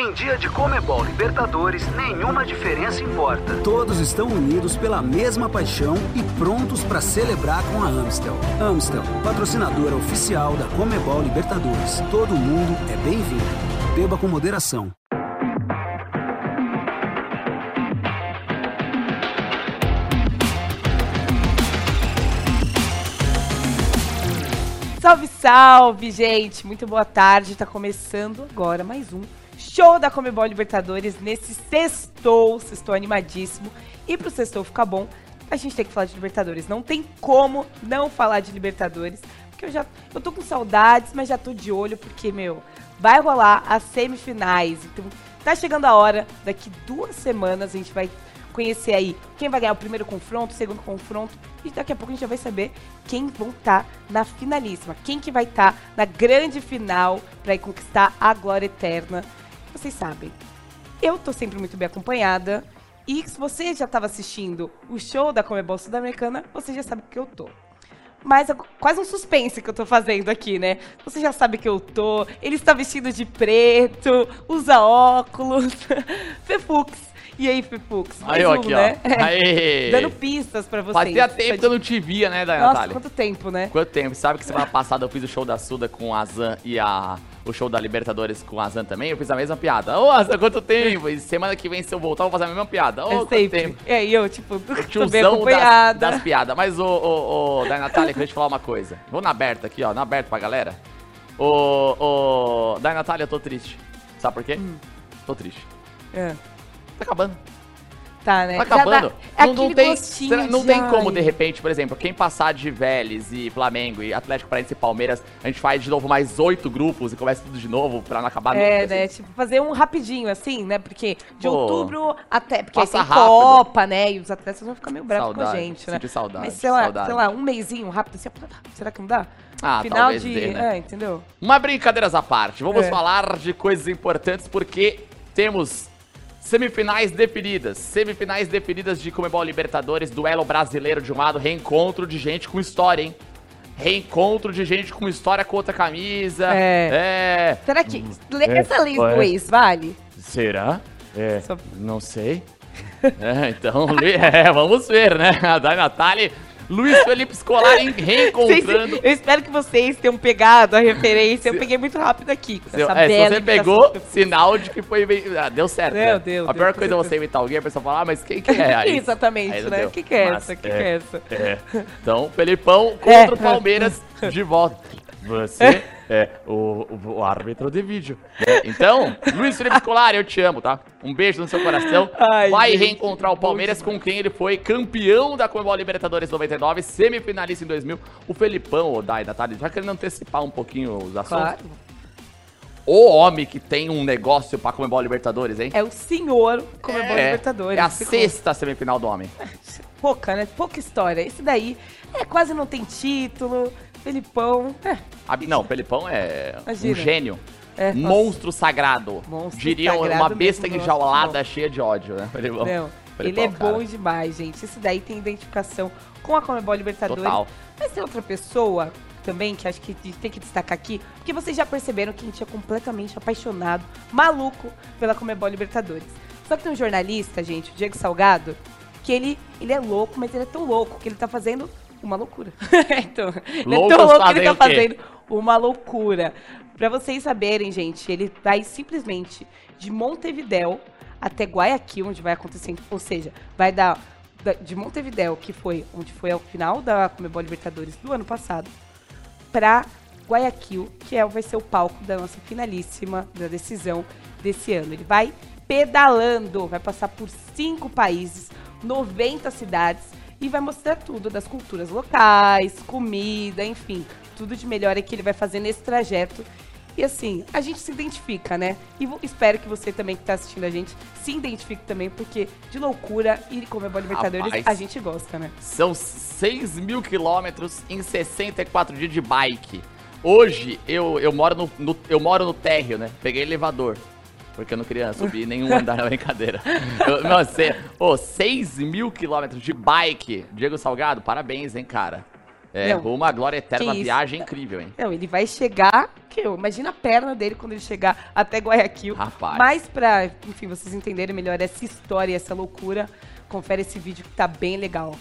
Em dia de Comebol Libertadores, nenhuma diferença importa. Todos estão unidos pela mesma paixão e prontos para celebrar com a Amstel. Amstel, patrocinadora oficial da Comebol Libertadores. Todo mundo é bem-vindo. Beba com moderação. Salve, salve, gente! Muito boa tarde. Tá começando agora mais um show da Comebol Libertadores nesse sextou. Sextou animadíssimo. E pro sextou ficar bom, a gente tem que falar de Libertadores. Não tem como não falar de Libertadores. Porque eu já eu tô com saudades, mas já tô de olho, porque, meu, vai rolar as semifinais. Então, tá chegando a hora. Daqui duas semanas a gente vai conhecer aí quem vai ganhar o primeiro confronto, o segundo confronto. E daqui a pouco a gente já vai saber quem vão estar tá na finalíssima. Quem que vai estar tá na grande final para conquistar a glória eterna. Vocês sabem, eu tô sempre muito bem acompanhada. E se você já estava assistindo o show da Comebol Sul-Americana, você já sabe que eu tô. Mas é quase um suspense que eu tô fazendo aqui, né? Você já sabe que eu tô. Ele está vestido de preto, usa óculos. Fefux e aí, Pipux? Aí, um, aqui, né? ó. Aê. Dando pistas pra vocês. Fazia tempo que eu não te via, né, Nossa, Natália? quanto tempo, né? Quanto tempo. Sabe que semana passada eu fiz o show da Suda com a Zan e a... O show da Libertadores com a Zan também, eu fiz a mesma piada. Ô, Azan, quanto tempo? E semana que vem, se eu voltar, eu vou fazer a mesma piada. Ô, é quanto tempo? É, e eu, tipo, o tiozão das, das piadas. Mas, ô, ô, ô, da Natália, queria te falar uma coisa. Vou na aberta aqui, ó, na aberta pra galera. Ô, ô, da Natália, eu tô triste. Sabe por quê? Hum. Tô triste. É. Tá acabando. Tá, né? Tá acabando. É não, não tem, não tem como, de repente, por exemplo, quem passar de Vélez e Flamengo e Atlético Paranaense e Palmeiras, a gente faz de novo mais oito grupos e começa tudo de novo pra não acabar nunca. É, né? Assim. Tipo, fazer um rapidinho, assim, né? Porque de Pô, outubro até... Porque passa aí tem rápido. Copa, né? E os atletas vão ficar meio bravos saudade, com a gente, né? saudade, Mas sei lá, saudade. sei lá, um mêsinho rápido, assim, será que não dá? Ah, Final talvez de... dê, né? É, entendeu? Uma brincadeiras à parte, vamos É. falar de coisas importantes porque temos semifinais definidas. Semifinais definidas de Comebol Libertadores, duelo brasileiro de um lado, reencontro de gente com história, hein? Reencontro de gente com história com outra camisa. É. É. Será que... é, Essa lei do é. ex vale? Será? É, Só- não sei. É, então, é, vamos ver, né? A Dai Natália, Luiz Felipe Scolari reencontrando. eu espero que vocês tenham pegado a referência. Eu peguei muito rápido aqui. Se, é, se você pegou, sinal de que foi bem. Ah, deu certo. Meu né? Deus, A pior Deus, coisa é você imitar alguém, a pessoa fala, ah, mas quem que é? Aí- Exatamente, aí né? O que, que é Massa. essa? O que, que é essa? É, Então, Felipão contra É. o Palmeiras de volta. Você é o, o- árbitro de vídeo. né? Então, Luiz Felipe Scolari, eu te amo, tá? Um beijo no seu coração. Ai, Vai gente, reencontrar o Palmeiras com quem ele foi campeão da Comebol Libertadores 99, semifinalista em 2000. O Felipão, o Dai, Natália, já querendo antecipar um pouquinho os assuntos. Claro. O homem que tem um negócio pra Comebol Libertadores, hein? É o senhor Comebol É, Libertadores. É a Ficou- sexta semifinal do homem. Pouca, né? Pouca história. Esse daí é quase não tem título. Felipão. É, A- Não, Felipão é Imagina. um gênio. É. Monstro sagrado. Monstro Diria sagrado uma besta enjaulada cheia de ódio, né? Felipão. não. Ele Felipão, é bom cara. demais, gente. Esse daí tem identificação com a Comebol Libertadores. Total. Mas tem outra pessoa também que acho que tem que destacar aqui, porque vocês já perceberam que a gente é completamente apaixonado, maluco pela Comebol Libertadores. Só que tem um jornalista, gente, o Diego Salgado, que ele, ele é louco, mas ele é tão louco que ele tá fazendo uma loucura. então, ele é tão louco que ele tá fazendo uma loucura. Pra vocês saberem, gente, ele vai simplesmente de Montevidéu até Guayaquil, onde vai acontecer, ou seja, vai dar da- de Montevidéu, que foi onde foi ao final da Comebol Libertadores do ano passado, pra Guayaquil, que é, vai ser o palco da nossa finalíssima da decisão desse ano. Ele vai pedalando, vai passar por cinco países, 90 cidades e vai mostrar tudo das culturas locais, comida, enfim, tudo de melhor é que ele vai fazer nesse trajeto. E assim, a gente se identifica, né? E espero que você também que tá assistindo a gente se identifique também, porque de loucura e Comebol Libertadores Rapaz. a gente gosta, né? São 6 mil quilômetros em 64 dias de bike. Hoje eu, eu, moro no, no- eu moro no térreo, né? Peguei elevador. Porque eu não queria subir nenhum andar na brincadeira. Eu, cê, ô, 6 mil quilômetros de bike. Diego Salgado, parabéns, hein, cara. É, Não. uma glória eterna, uma viagem incrível, hein? Não, ele vai chegar. Que eu, imagina a perna dele quando ele chegar até Guayaquil. Rapaz. Mas pra, enfim, vocês entenderem melhor essa história, essa loucura, confere esse vídeo que tá bem legal.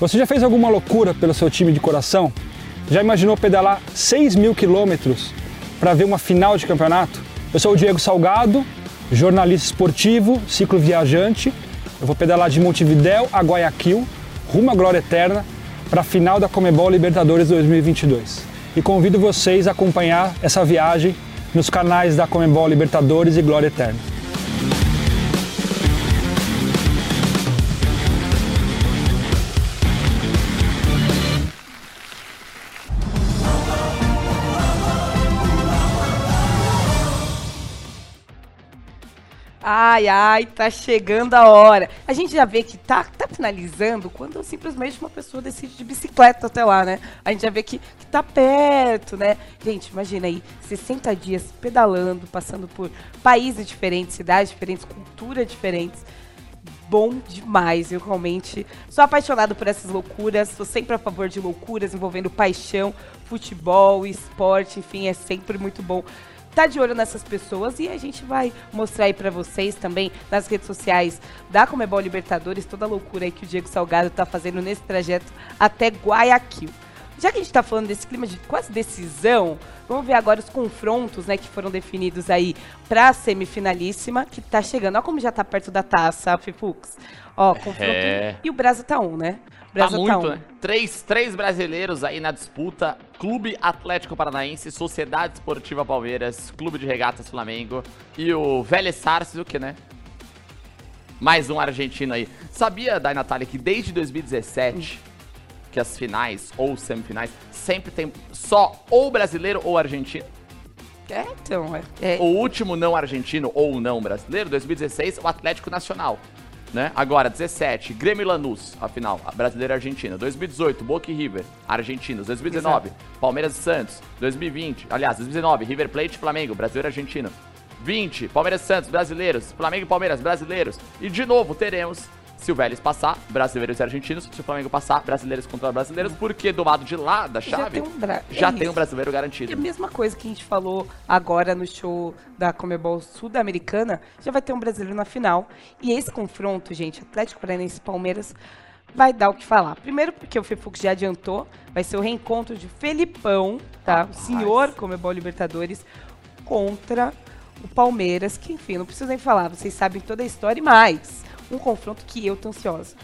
Você já fez alguma loucura pelo seu time de coração? Já imaginou pedalar 6 mil quilômetros para ver uma final de campeonato? Eu sou o Diego Salgado, jornalista esportivo, ciclo viajante. Eu vou pedalar de Montevidéu a Guayaquil, rumo à glória eterna, para a final da Comebol Libertadores 2022. E convido vocês a acompanhar essa viagem nos canais da Comebol Libertadores e Glória Eterna. Ai, ai, tá chegando a hora. A gente já vê que tá, tá finalizando quando simplesmente uma pessoa decide de bicicleta até lá, né? A gente já vê que, que tá perto, né? Gente, imagina aí, 60 dias pedalando, passando por países diferentes, cidades diferentes, culturas diferentes. Bom demais, eu realmente sou apaixonado por essas loucuras, sou sempre a favor de loucuras envolvendo paixão, futebol, esporte, enfim, é sempre muito bom tá de olho nessas pessoas e a gente vai mostrar aí pra vocês também nas redes sociais da Comebol Libertadores toda a loucura aí que o Diego Salgado tá fazendo nesse trajeto até Guayaquil. Já que a gente tá falando desse clima de quase decisão, vamos ver agora os confrontos, né, que foram definidos aí pra semifinalíssima, que tá chegando. Olha como já tá perto da taça, Fifux. Ó, confronto. É. E o Brasa tá um, né? Tá muito, um. né? Três, três brasileiros aí na disputa. Clube Atlético Paranaense, Sociedade Esportiva Palmeiras, Clube de Regatas Flamengo e o Vélez Sarsfield, né? Mais um argentino aí. Sabia, Dai Natália, que desde 2017 que as finais ou semifinais sempre tem só ou brasileiro ou argentino? É, então, é O último não argentino ou não brasileiro, 2016, o Atlético Nacional. Né? Agora, 17, Grêmio e Lanús, a final, a brasileira e argentina. 2018, Boca e River, argentinos. 2019, Palmeiras e Santos. 2020, aliás, 2019, River Plate e Flamengo, brasileiro e argentino. 20, Palmeiras e Santos, brasileiros. Flamengo e Palmeiras, brasileiros. E de novo, teremos, se o Vélez passar, brasileiros e argentinos. Se o Flamengo passar, brasileiros contra brasileiros. Porque do lado de lá da Já chave, tem um bra- já é tem um brasileiro É garantido. a mesma coisa que a gente falou agora no show da Comebol Sul-Americana, já vai ter um brasileiro na final. E esse confronto, gente, Atlético Paranaense e Palmeiras, vai dar o que falar. Primeiro porque o Fefux já adiantou, vai ser o reencontro de Felipão, tá? O senhor Comebol Libertadores contra o Palmeiras, que enfim, não preciso nem falar, vocês sabem toda a história e mais. Um confronto que eu tô ansiosa.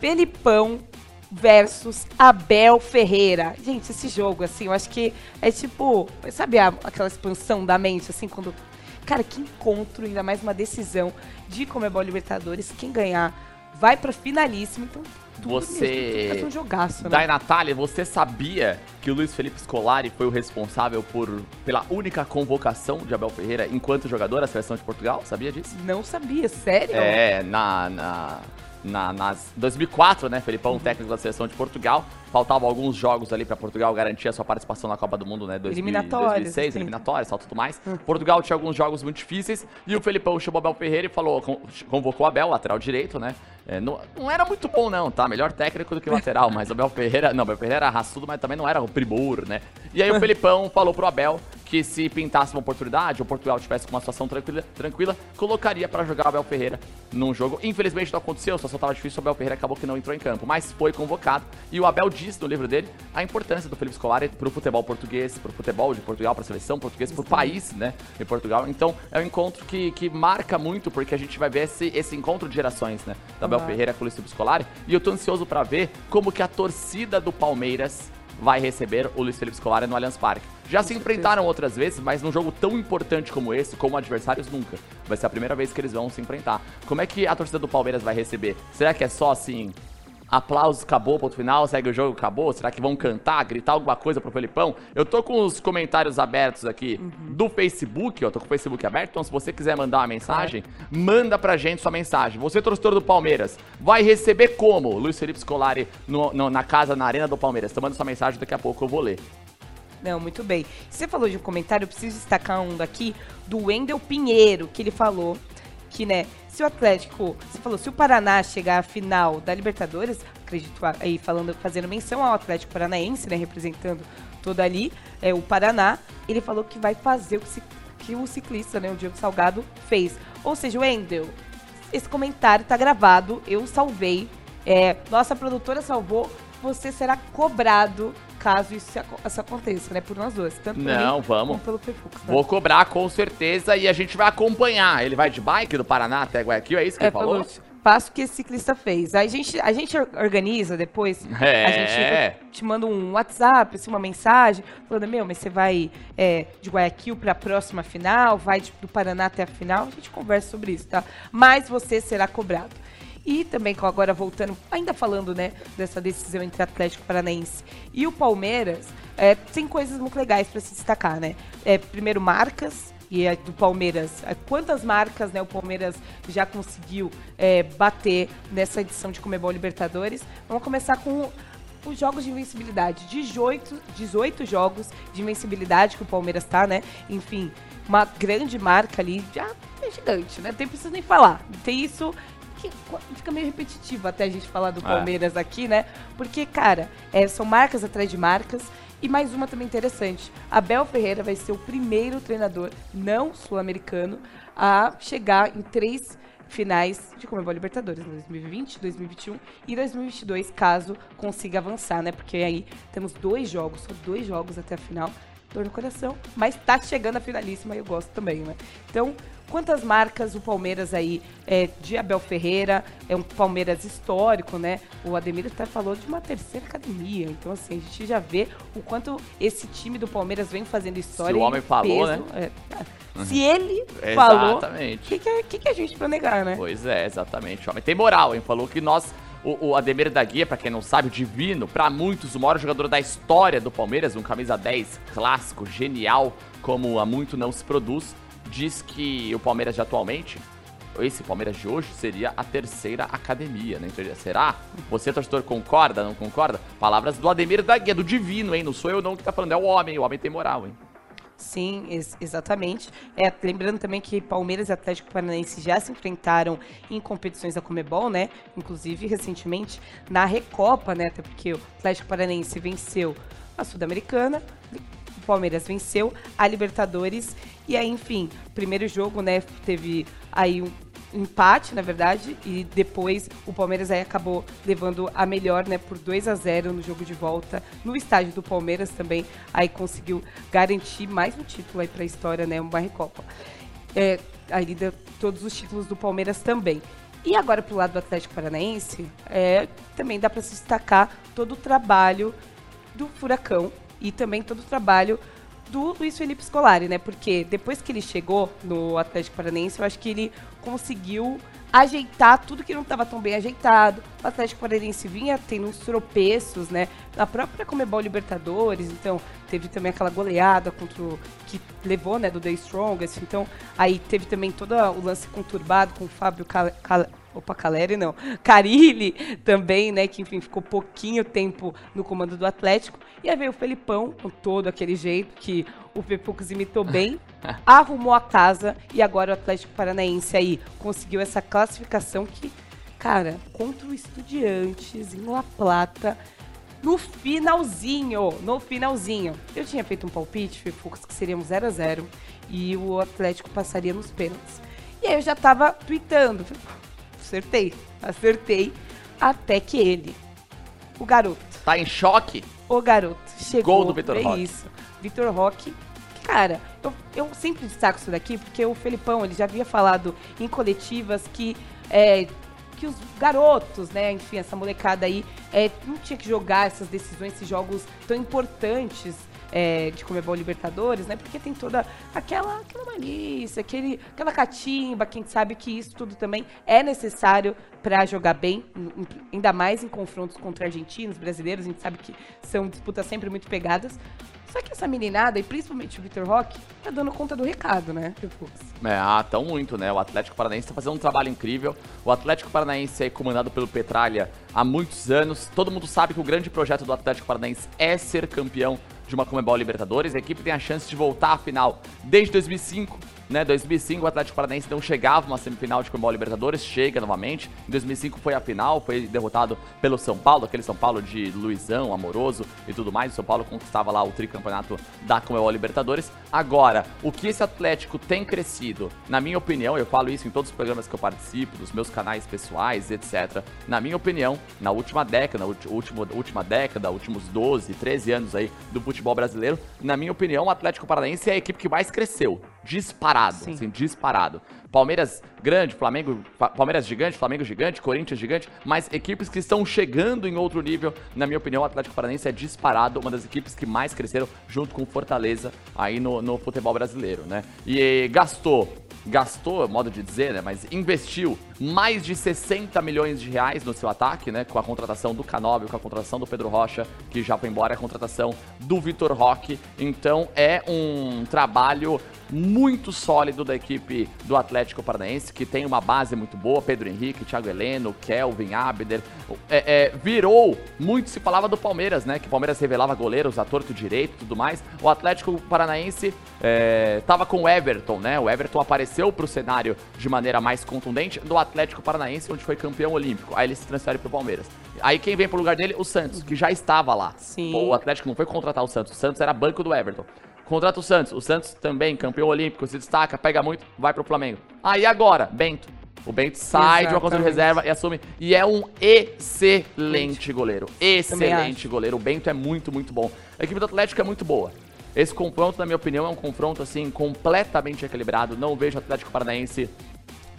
Felipão versus Abel Ferreira. Gente, esse jogo, assim, eu acho que é tipo, sabe a- aquela expansão da mente, assim, quando. Cara, que encontro, ainda mais uma decisão de Comebol Libertadores. Quem ganhar vai pra finalíssima, então. Tudo Você- mesmo, um jogaço, né? Dai Natália, você sabia que o Luiz Felipe Scolari foi o responsável por, pela única convocação de Abel Ferreira enquanto jogador à seleção de Portugal? Sabia disso? Não sabia, sério? É, na, na, na, nas 2004, né, Felipão, técnico da seleção de Portugal. Faltavam alguns jogos ali pra Portugal garantir a sua participação na Copa do Mundo, né, 2000, Eliminatórias, 2006, assim. eliminatórias, tal, tudo mais. Portugal tinha alguns jogos muito difíceis e o Felipão chamou Abel Ferreira e falou, con- convocou o Abel, lateral direito, né? É, não, não era muito bom não, tá? Melhor técnico do que lateral, mas o Abel Ferreira, não, o Abel Ferreira era raçudo, mas também não era o primor, né? E aí o Felipão falou pro Abel que se pintasse uma oportunidade, ou Portugal tivesse com uma situação tranquila, tranquila colocaria pra jogar o Abel Ferreira num jogo. Infelizmente não aconteceu, a situação tava difícil, o Abel Ferreira acabou que não entrou em campo, mas foi convocado. E o Abel disse no livro dele a importância do Felipe Scolari pro futebol português, pro futebol de Portugal, pra seleção portuguesa, pro país, né, de Portugal. Então é um encontro que, que marca muito, porque a gente vai ver esse, esse encontro de gerações, né, do Abel Uhum. Ferreira com o Felipe Scolari. E eu tô ansioso pra ver como que a torcida do Palmeiras vai receber o Luiz Felipe Scolari no Allianz Parque. Já se enfrentaram outras vezes, mas num jogo tão importante como esse, como adversários, nunca. Vai ser a primeira vez que eles vão se enfrentar. Como é que a torcida do Palmeiras vai receber? Será que é só assim, aplausos, acabou, ponto final, segue o jogo, acabou? Será que vão cantar, gritar alguma coisa pro Felipão? Eu tô com os comentários abertos aqui do Facebook, ó, tô com o Facebook aberto, então se você quiser mandar uma mensagem, manda pra gente sua mensagem. Você, torcedor do Palmeiras, vai receber como? Luiz Felipe Scolari no- no- na casa, na arena do Palmeiras. Então manda sua mensagem, daqui a pouco eu vou ler. Não, muito bem. Você falou de um comentário, eu preciso destacar um daqui do Wendel Pinheiro, que ele falou que, né, se o Atlético, você falou, se o Paraná chegar à final da Libertadores, acredito aí falando, fazendo menção ao Atlético Paranaense, né, representando todo ali, é o Paraná, ele falou que vai fazer o que, que o ciclista, né, o Diego Salgado fez. Ou seja, o Wendel, esse comentário tá gravado, eu salvei, é, nossa produtora salvou, você será cobrado caso isso, isso aconteça, né? Por nós dois. Tanto Não, mim, vamos. pelo tá? Vou cobrar com certeza e a gente vai acompanhar. Ele vai de bike do Paraná até Guayaquil, é isso que É, ele falou? passo que esse ciclista fez. Aí a gente, a gente organiza depois. É. A gente te manda um WhatsApp, assim, uma mensagem, falando, meu, mas você vai é, de Guayaquil para a próxima final, vai de, do Paraná até a final, a gente conversa sobre isso, tá? Mas você será cobrado. E também, agora voltando, ainda falando, né, dessa decisão entre Atlético Paranaense e o Palmeiras, é, tem coisas muito legais para se destacar, né? É, primeiro, marcas, e é do Palmeiras, é, quantas marcas né, o Palmeiras já conseguiu é, bater nessa edição de Comebol Libertadores. Vamos começar com os jogos de invencibilidade. 18, 18 jogos de invencibilidade que o Palmeiras tá, né? Enfim, uma grande marca ali, já é gigante, né? Tem preciso nem falar. Tem isso que fica meio repetitivo até a gente falar do Palmeiras aqui, né? Porque, cara, é, são marcas atrás de marcas. E mais uma também interessante. Abel Ferreira vai ser o primeiro treinador não sul-americano a chegar em três finais de Comebol Libertadores, 2020, 2021 e 2022, caso consiga avançar, né? Porque aí temos dois jogos, só dois jogos até a final. Dor no coração, mas tá chegando a finalíssima e eu gosto também, né? Então, quantas marcas o Palmeiras aí é, de Abel Ferreira, é um Palmeiras histórico, né? O Ademir até falou de uma terceira academia, então assim, a gente já vê o quanto esse time do Palmeiras vem fazendo história. Se o homem falou, peso, né? é. Se ele falou, o que, que, é- que, que a gente pra negar, né? Pois é, exatamente. O homem tem moral, hein? Falou que nós. O, o Ademir da Guia, pra quem não sabe, o divino, pra muitos, o maior jogador da história do Palmeiras, um camisa 10 clássico, genial, como há muito não se produz, diz que o Palmeiras de atualmente, esse Palmeiras de hoje, seria a terceira academia, né? Então, será? Você, torcedor, concorda, não concorda? Palavras do Ademir da Guia, do divino, hein? Não sou eu não que tá falando, é o homem, o homem tem moral, hein? Sim, ex- exatamente. É, lembrando também que Palmeiras e Atlético Paranaense já se enfrentaram em competições da Comebol, né? Inclusive, recentemente, na Recopa, né? Até porque o Atlético Paranaense venceu a Sul-Americana, o Palmeiras venceu a Libertadores. E aí, enfim, primeiro jogo, né? Teve aí um empate, na verdade, e depois o Palmeiras aí acabou levando a melhor, né, por 2 a 0 no jogo de volta, no estádio do Palmeiras também, aí conseguiu garantir mais um título aí para a história, né, uma Recopa. É, aí deu todos os títulos do Palmeiras também. E agora pro lado do Atlético Paranaense, é, também dá para se destacar todo o trabalho do Furacão e também todo o trabalho do Luiz Felipe Scolari, né? Porque depois que ele chegou no Atlético Paranaense, eu acho que ele conseguiu ajeitar tudo que não estava tão bem ajeitado. O Atlético Paranaense vinha tendo uns tropeços, né? Na própria Comebol Libertadores, então teve também aquela goleada contra o que levou, né, do The Strongest. Então, aí teve também todo o lance conturbado com o Fábio Cal Cal Opa, Caleri não. Carilli também, né? Que enfim ficou pouquinho tempo no comando do Atlético. E aí veio o Felipão, com todo aquele jeito que o Pepux imitou bem, arrumou a casa e agora o Atlético Paranaense aí conseguiu essa classificação que, cara, contra o Estudiantes em La Plata. No finalzinho, no finalzinho. Eu tinha feito um palpite, Fepux, que seria um 0 a 0 e o Atlético passaria nos pênaltis. E aí eu já tava tweetando. Acertei, acertei. Até que ele, o garoto, Tá em choque? o garoto, chegou. Gol do Vitor é Roque. isso. Vitor Roque. Cara, eu, eu sempre destaco isso daqui porque o Felipão, ele já havia falado em coletivas que é, que os garotos, né, enfim, essa molecada aí, é, não tinha que jogar essas decisões, esses jogos tão importantes é, de Comebol Libertadores, né, porque tem toda aquela, aquela malícia, aquele, aquela catimba, quem sabe que isso tudo também é necessário para jogar bem, em- em- ainda mais em confrontos contra argentinos, brasileiros, a gente sabe que são disputas sempre muito pegadas. Só que essa meninada, e principalmente o Vitor Roque, tá dando conta do recado, né? É, ah, tão muito, né? O Atlético Paranaense tá fazendo um trabalho incrível. O Atlético Paranaense é comandado pelo Petralha há muitos anos. Todo mundo sabe que o grande projeto do Atlético Paranaense é ser campeão de uma Comebol Libertadores. A equipe tem a chance de voltar à final desde 2005 né? 2005 o Atlético Paranaense não chegava uma semifinal de Comebol Libertadores, chega novamente. Em 2005 foi a final, foi derrotado pelo São Paulo, aquele São Paulo de Luizão, amoroso e tudo mais. O São Paulo conquistava lá o tricampeonato da Comebol Libertadores. Agora, o que esse Atlético tem crescido, na minha opinião, eu falo isso em todos os programas que eu participo, dos meus canais pessoais, etc. Na minha opinião, na última década, última década, últimos 12, 13 anos aí do futebol brasileiro, na minha opinião, o Atlético Paranaense é a equipe que mais cresceu disparado, Sim. assim, disparado. Palmeiras grande, Flamengo, Palmeiras gigante, Flamengo gigante, Corinthians gigante, mas equipes que estão chegando em outro nível, na minha opinião, o Atlético Paranaense é disparado, uma das equipes que mais cresceram junto com Fortaleza aí no, no futebol brasileiro, né? E gastou gastou, modo de dizer, né, mas investiu mais de 60 milhões de reais no seu ataque, né, com a contratação do Canóbio, com a contratação do Pedro Rocha, que já foi embora, a contratação do Vitor Roque. Então é um trabalho muito sólido da equipe do Atlético Paranaense, que tem uma base muito boa, Pedro Henrique, Thiago Heleno, Kelvin, Abder, é, é, virou, muito se falava do Palmeiras, né, que o Palmeiras revelava goleiros a torto direito e tudo mais, o Atlético Paranaense estava é, com o Everton, né, o Everton apareceu para o cenário de maneira mais contundente. Do Atlético Paranaense, onde foi campeão olímpico, aí ele se transfere para o Palmeiras. Aí quem vem pro lugar dele? O Santos, que já estava lá. Sim. Pô, o Atlético não foi contratar o Santos, o Santos era banco do Everton. Contrata o Santos. O Santos também, campeão olímpico, se destaca, pega muito, vai pro Flamengo. Ah, e agora? Bento. O Bento sai Exatamente. de uma condição de reserva e assume. E é um excelente goleiro. Excelente goleiro. O Bento é muito, muito bom. A equipe do Atlético é muito boa. Esse confronto, na minha opinião, é um confronto assim completamente equilibrado. Não vejo o Atlético Paranaense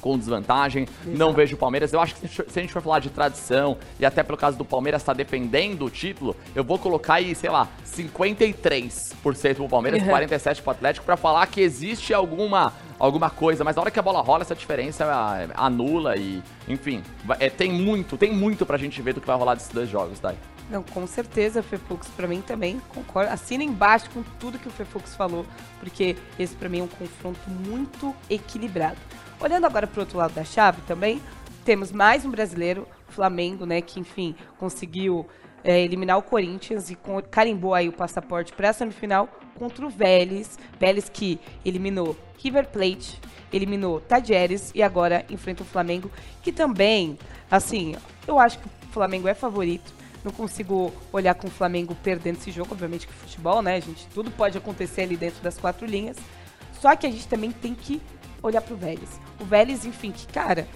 com desvantagem. Exato. Não vejo o Palmeiras. Eu acho que se a gente for falar de tradição, e até pelo caso do Palmeiras estar tá defendendo o título, eu vou colocar aí, sei lá, 53% pro Palmeiras, uhum. 47% pro Atlético, para falar que existe alguma alguma coisa, mas na hora que a bola rola, essa diferença é, anula e, enfim, é, tem muito, tem muito pra gente ver do que vai rolar desses dois jogos, Dai. Não, com certeza, Fefux, para mim também, concordo. Assina embaixo com tudo que o Fefux falou, porque esse para mim é um confronto muito equilibrado. Olhando agora para o outro lado da chave também, temos mais um brasileiro, Flamengo, né, que enfim conseguiu é, eliminar o Corinthians e carimbou aí o passaporte para a semifinal contra o Vélez. Vélez que eliminou River Plate, eliminou Tajeres e agora enfrenta o Flamengo, que também, assim, eu acho que o Flamengo é favorito. Não consigo olhar com o Flamengo perdendo esse jogo, obviamente que futebol, né, gente? Tudo pode acontecer ali dentro das quatro linhas. Só que a gente também tem que olhar pro Vélez. O Vélez, enfim, que, cara,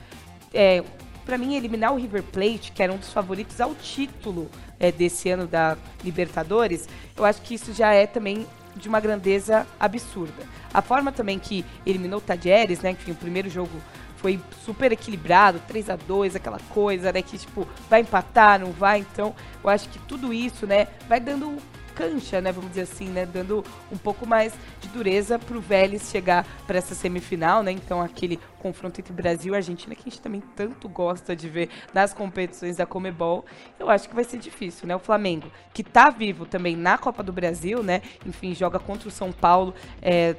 é, para mim, eliminar o River Plate, que era um dos favoritos ao título é, desse ano da Libertadores, eu acho que isso já é também de uma grandeza absurda. A forma também que eliminou o Tajeres, né? Enfim, o primeiro jogo foi super equilibrado, 3 a 2 aquela coisa, né? Que, tipo, vai empatar, não vai. Então, eu acho que tudo isso, né? Vai dando cancha, né? Vamos dizer assim, né? Dando um pouco mais de dureza para o Vélez chegar para essa semifinal, né? Então aquele confronto entre Brasil e Argentina que a gente também tanto gosta de ver nas competições da Comebol, eu acho que vai ser difícil, né? O Flamengo, que está vivo também na Copa do Brasil, né? Enfim, joga contra o São Paulo, é,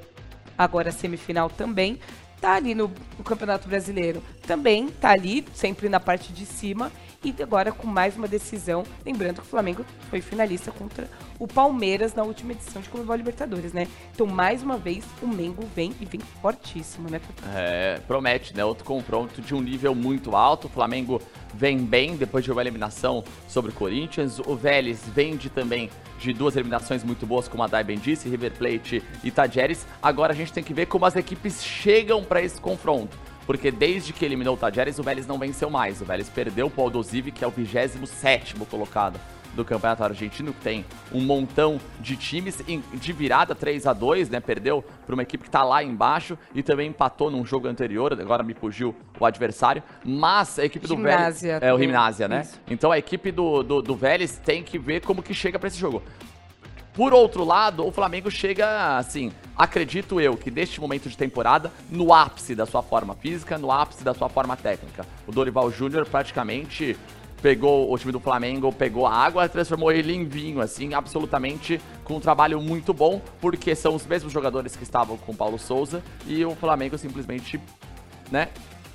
agora semifinal também tá ali no, no, Campeonato Brasileiro. Também tá ali, sempre na parte de cima. E agora com mais uma decisão. Lembrando que o Flamengo foi finalista contra o Palmeiras na última edição de Comebol Libertadores, né? Então, mais uma vez, o Mengo vem e vem fortíssimo, né? É, promete, né? Outro confronto de um nível muito alto. O Flamengo vem bem depois de uma eliminação sobre o Corinthians. O Vélez vem de também de duas eliminações muito boas, como a Dai disse, River Plate e Tajeres. Agora a gente tem que ver como as equipes chegam para esse confronto. Porque desde que eliminou o Tajeres, o Vélez não venceu mais. O Vélez perdeu para o Aldosivi, que é o 27 colocado do Campeonato Argentino, que tem um montão de times de virada 3 a 2 né? Perdeu para uma equipe que está lá embaixo e também empatou num jogo anterior, agora me fugiu o adversário. Mas a equipe do Vélez. É o Gimnásia, né? Isso. Então a equipe do, do, do Vélez tem que ver como que chega para esse jogo. Por outro lado, o Flamengo chega, assim, acredito eu, que neste momento de temporada, no ápice da sua forma física, no ápice da sua forma técnica. O Dorival Júnior praticamente pegou o time do Flamengo, pegou a água, transformou ele em vinho, assim, absolutamente com um trabalho muito bom, porque são os mesmos jogadores que estavam com o Paulo Souza e o Flamengo simplesmente, né,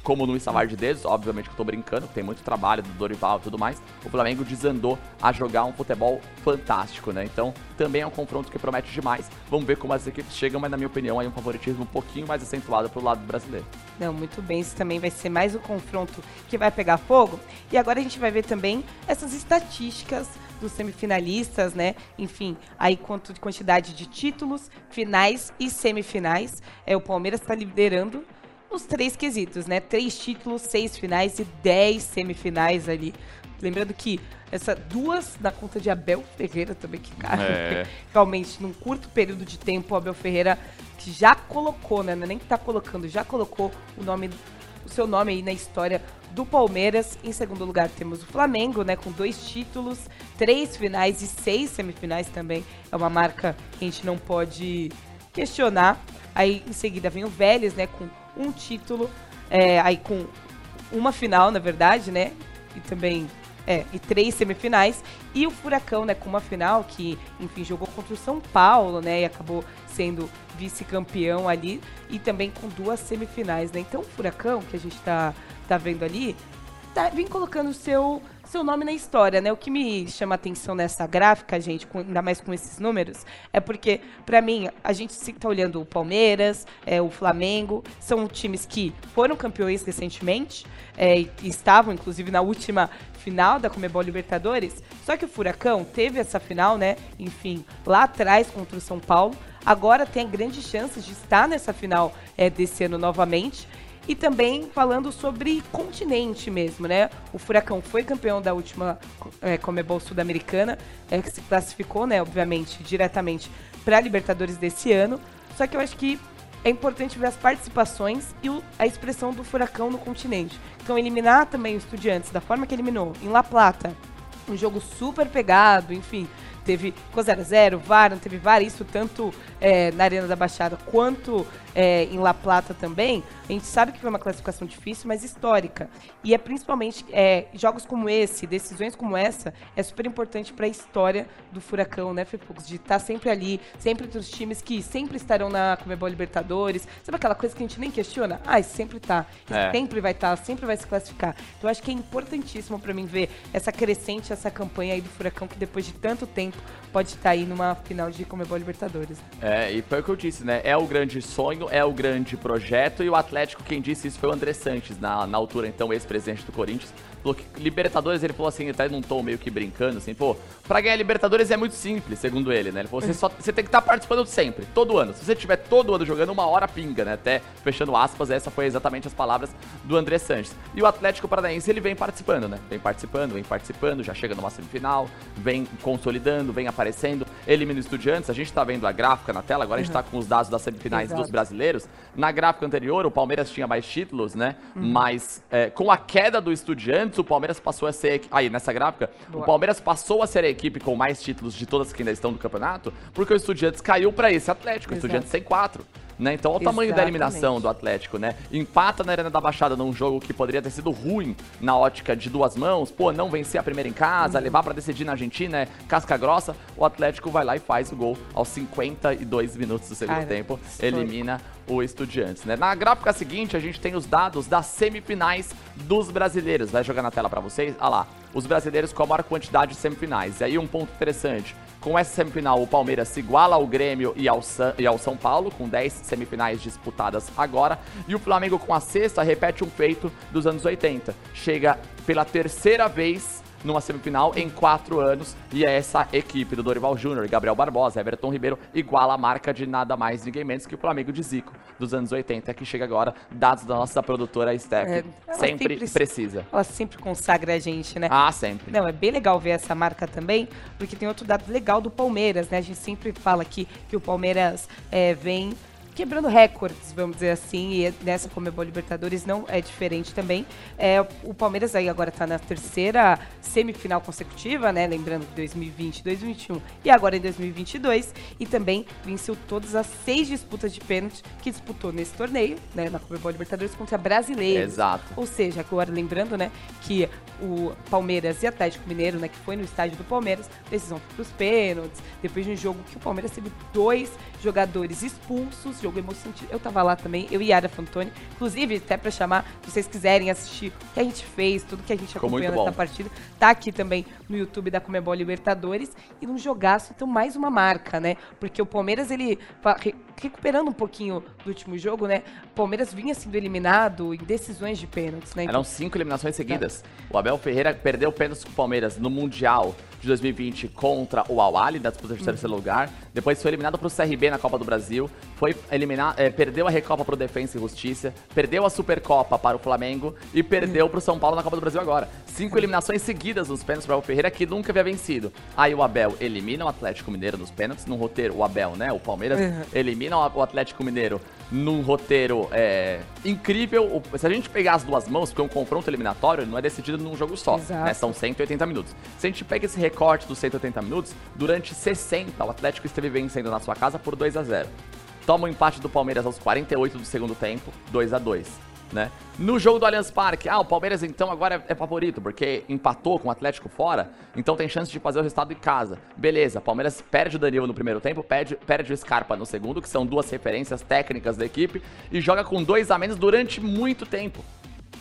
como no Instalar de Dedos, obviamente que eu tô brincando, tem muito trabalho do Dorival e tudo mais, o Flamengo desandou a jogar um futebol fantástico, né? Então, também é um confronto que promete demais. Vamos ver como as equipes chegam, mas na minha opinião, aí um favoritismo um pouquinho mais acentuado pro lado brasileiro. Não, muito bem, isso também vai ser mais um confronto que vai pegar fogo. E agora a gente vai ver também essas estatísticas dos semifinalistas, né? Enfim, aí quanto de quantidade de títulos, finais e semifinais. É, o Palmeiras está liderando os três quesitos, né? Três títulos, seis finais e dez semifinais ali. Lembrando que essa duas na conta de Abel Ferreira também, que cara, É. realmente, num curto período de tempo, o Abel Ferreira que já colocou, né? Não é nem que tá colocando, já colocou o nome, o seu nome aí na história do Palmeiras. Em segundo lugar, temos o Flamengo, né? Com dois títulos, três finais e seis semifinais também. É uma marca que a gente não pode questionar. Aí em seguida vem o Vélez, né? Com um título, é, aí com uma final, na verdade, né? E também é, e três semifinais. E o Furacão, né, com uma final que, enfim, jogou contra o São Paulo, né, e acabou sendo vice-campeão ali. E também com duas semifinais, né. Então o Furacão, que a gente tá, tá vendo ali, tá, vem colocando o seu, seu nome na história, né? O que me chama atenção nessa gráfica, gente, com- ainda mais com esses números, é porque, pra mim, a gente se tá olhando o Palmeiras, é, o Flamengo, são times que foram campeões recentemente, é, e estavam, inclusive, na última final da Comebol Libertadores, só que o Furacão teve essa final, né, enfim, lá atrás contra o São Paulo, agora tem grandes chances de estar nessa final é, desse ano novamente, e também falando sobre continente mesmo, né? O Furacão foi campeão da última é, Comebol Sul-Americana, é, que se classificou, né, obviamente, diretamente para a Libertadores desse ano. Só que eu acho que é importante ver as participações e o- a expressão do Furacão no continente. Então, eliminar também o Estudiantes da forma que eliminou em La Plata, um jogo super pegado, enfim. Teve ficou 0x0, VAR, não teve VAR, isso tanto é, na Arena da Baixada quanto é, em La Plata também. A gente sabe que foi uma classificação difícil, mas histórica. E é principalmente é, jogos como esse, decisões como essa, é super importante para a história do Furacão, né, Fepux? De estar sempre ali, sempre entre os times que sempre estarão na Comebol Libertadores. Sabe aquela coisa que a gente nem questiona? Ah, isso sempre tá. É. sempre vai estar, sempre vai se classificar. Então eu acho que é importantíssimo para mim ver essa crescente, essa campanha aí do Furacão que depois de tanto tempo pode estar aí numa final de Comebol Libertadores. É, e foi o que eu disse, né? É o grande sonho, é o grande projeto, e o Atlético, quem disse isso foi o André Sanches, na, na altura, então, ex-presidente do Corinthians. Falou que Libertadores, ele falou assim, até num tom meio que brincando, assim, pô, pra ganhar Libertadores é muito simples, segundo ele, né? Ele falou, você, só, você tem que estar participando sempre, todo ano. Se você estiver todo ano jogando, uma hora pinga, né? Até fechando aspas, essa foi exatamente as palavras do André Sanches. E o Atlético Paranaense, ele vem participando, né? Vem participando, vem participando, já chega numa semifinal, vem consolidando, vem aparecendo, elimina os estudiantes. A gente tá vendo a gráfica na tela, agora a gente tá com os dados das semifinais Exato. dos brasileiros. Na gráfica anterior, o Palmeiras tinha mais títulos, né? Mas é, com a queda do Estudiantes, o Palmeiras passou a ser. Aí, nessa gráfica, Boa. o Palmeiras passou a ser a equipe com mais títulos de todas que ainda estão no campeonato, porque o Estudiantes caiu pra esse Atlético. O Exato. Estudiantes tem quatro. Né? Então, olha o tamanho da Exatamente. eliminação do Atlético, né? Empata na Arena da Baixada num jogo que poderia ter sido ruim na ótica de duas mãos. Pô, não vencer a primeira em casa, Uhum. levar pra decidir na Argentina, é casca grossa. O Atlético vai lá e faz o gol aos 52 minutos do segundo Cara, tempo. Elimina o Estudiantes, né? Na gráfica seguinte, a gente tem os dados das semifinais dos brasileiros. Vai jogar na tela pra vocês? Ah lá, os brasileiros com a maior quantidade de semifinais. E aí um ponto interessante. Com essa semifinal, o Palmeiras se iguala ao Grêmio e ao, San- e ao São Paulo, com 10 semifinais disputadas agora. E o Flamengo, com a sexta, repete um feito dos anos 80. Chega pela terceira vez numa semifinal em quatro anos. E é essa equipe do Dorival Júnior, Gabriel Barbosa, Everton Ribeiro, iguala a marca de nada mais, ninguém menos que o Flamengo de Zico, dos anos 80, que chega agora, dados da nossa produtora Steph. É, sempre, sempre- precisa. Ela sempre consagra a gente, né? Ah, sempre. Não, é bem legal ver essa marca também, porque tem outro dado legal do Palmeiras, né? A gente sempre fala aqui que o Palmeiras é, vem quebrando recordes, vamos dizer assim, e nessa Comebol Libertadores não é diferente também. É, o Palmeiras aí agora está na terceira semifinal consecutiva, né? Lembrando que 2020, 2021 e agora em 2022, e também venceu todas as seis disputas de pênalti que disputou nesse torneio, né? Na Comebol Libertadores contra brasileiros. Exato. Ou seja, agora lembrando, né, que o Palmeiras e Atlético Mineiro, né, que foi no estádio do Palmeiras, decisão para os pênaltis, depois de um jogo que o Palmeiras teve dois jogadores expulsos jogo emocionante. Eu tava lá também, eu e Yara Fantoni. Inclusive, até pra chamar, se vocês quiserem assistir o que a gente fez, tudo que a gente acompanhou nessa partida, tá aqui também no YouTube da Comebol Libertadores. E num jogaço, então, mais uma marca, né? Porque o Palmeiras, ele, recuperando um pouquinho do último jogo, né? O Palmeiras vinha sendo eliminado em decisões de pênaltis, né? Eram cinco eliminações seguidas. O Abel Ferreira perdeu pênaltis com o Palmeiras no Mundial de 2020 contra o Al-Ali, da disputa de terceiro lugar. Depois foi eliminado pro CRB na Copa do Brasil. Foi eliminar, eh, perdeu a Recopa pro Defensa e Justiça. Perdeu a Supercopa para o Flamengo. E perdeu pro São Paulo na Copa do Brasil agora. Cinco eliminações seguidas nos pênaltis para o Ferreira, que nunca havia vencido. Aí o Abel elimina o Atlético Mineiro nos pênaltis, num roteiro, o Abel, né? O Palmeiras Uhum. elimina o Atlético Mineiro num roteiro é, incrível. Se a gente pegar as duas mãos, porque um confronto eliminatório não é decidido num jogo só, né? São 180 minutos. Se a gente pega esse recorte dos 180 minutos, durante 60 o Atlético esteve vencendo na sua casa por 2 a 0 Toma o empate do Palmeiras aos 48 do segundo tempo, 2 a 2 né? No jogo do Allianz Parque, ah, o Palmeiras então agora é, favorito, porque empatou com o Atlético fora, então tem chance de fazer o resultado em casa. Beleza, Palmeiras perde o Danilo no primeiro tempo, perde, perde o Scarpa no segundo, que são duas referências técnicas da equipe, e joga com dois a menos durante muito tempo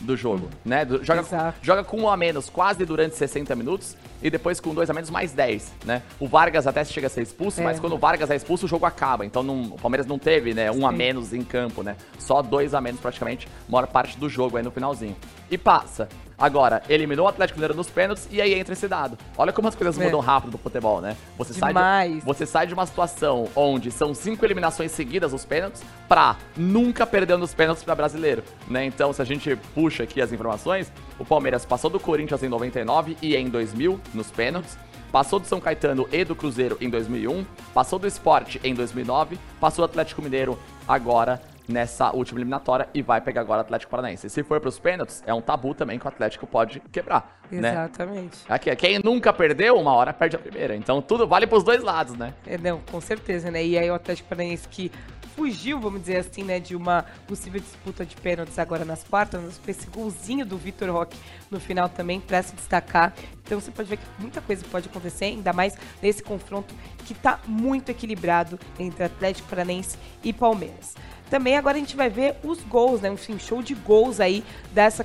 do jogo, né? Do- joga, Exato. joga com um a menos quase durante 60 minutos e depois com dois a menos mais 10, né? O Vargas até chega a ser expulso, É. mas quando o Vargas é expulso, o jogo acaba. Então não- o Palmeiras não teve, né, um a Sim. menos em campo, né? Só dois a menos praticamente, maior parte do jogo aí no finalzinho. E passa. Agora, eliminou o Atlético Mineiro nos pênaltis e aí entra esse dado. Olha como as coisas É. mudam rápido no futebol, né? Você sai, Demais. de, você sai de uma situação onde são cinco eliminações seguidas nos pênaltis pra nunca perder nos pênaltis pra brasileiro, né? Então, se a gente puxa aqui as informações, o Palmeiras passou do Corinthians em 99 e em 2000 nos pênaltis. Passou do São Caetano e do Cruzeiro em 2001, passou do Sport em 2009, passou do Atlético Mineiro agora nessa última eliminatória e vai pegar agora o Atlético Paranaense. Se for pros pênaltis, é um tabu também que o Atlético pode quebrar, né? Exatamente. Aqui, quem nunca perdeu, uma hora perde a primeira. Então tudo vale pros dois lados, né? É, não, com certeza, né? E aí o Atlético Paranaense que fugiu, vamos dizer assim, né, de uma possível disputa de pênaltis agora nas quartas, mas esse golzinho do Vitor Roque no final também para se destacar. Então você pode ver que muita coisa pode acontecer, ainda mais nesse confronto que tá muito equilibrado entre Atlético Paranaense e Palmeiras. Também agora a gente vai ver os gols, né? Um show de gols aí dessa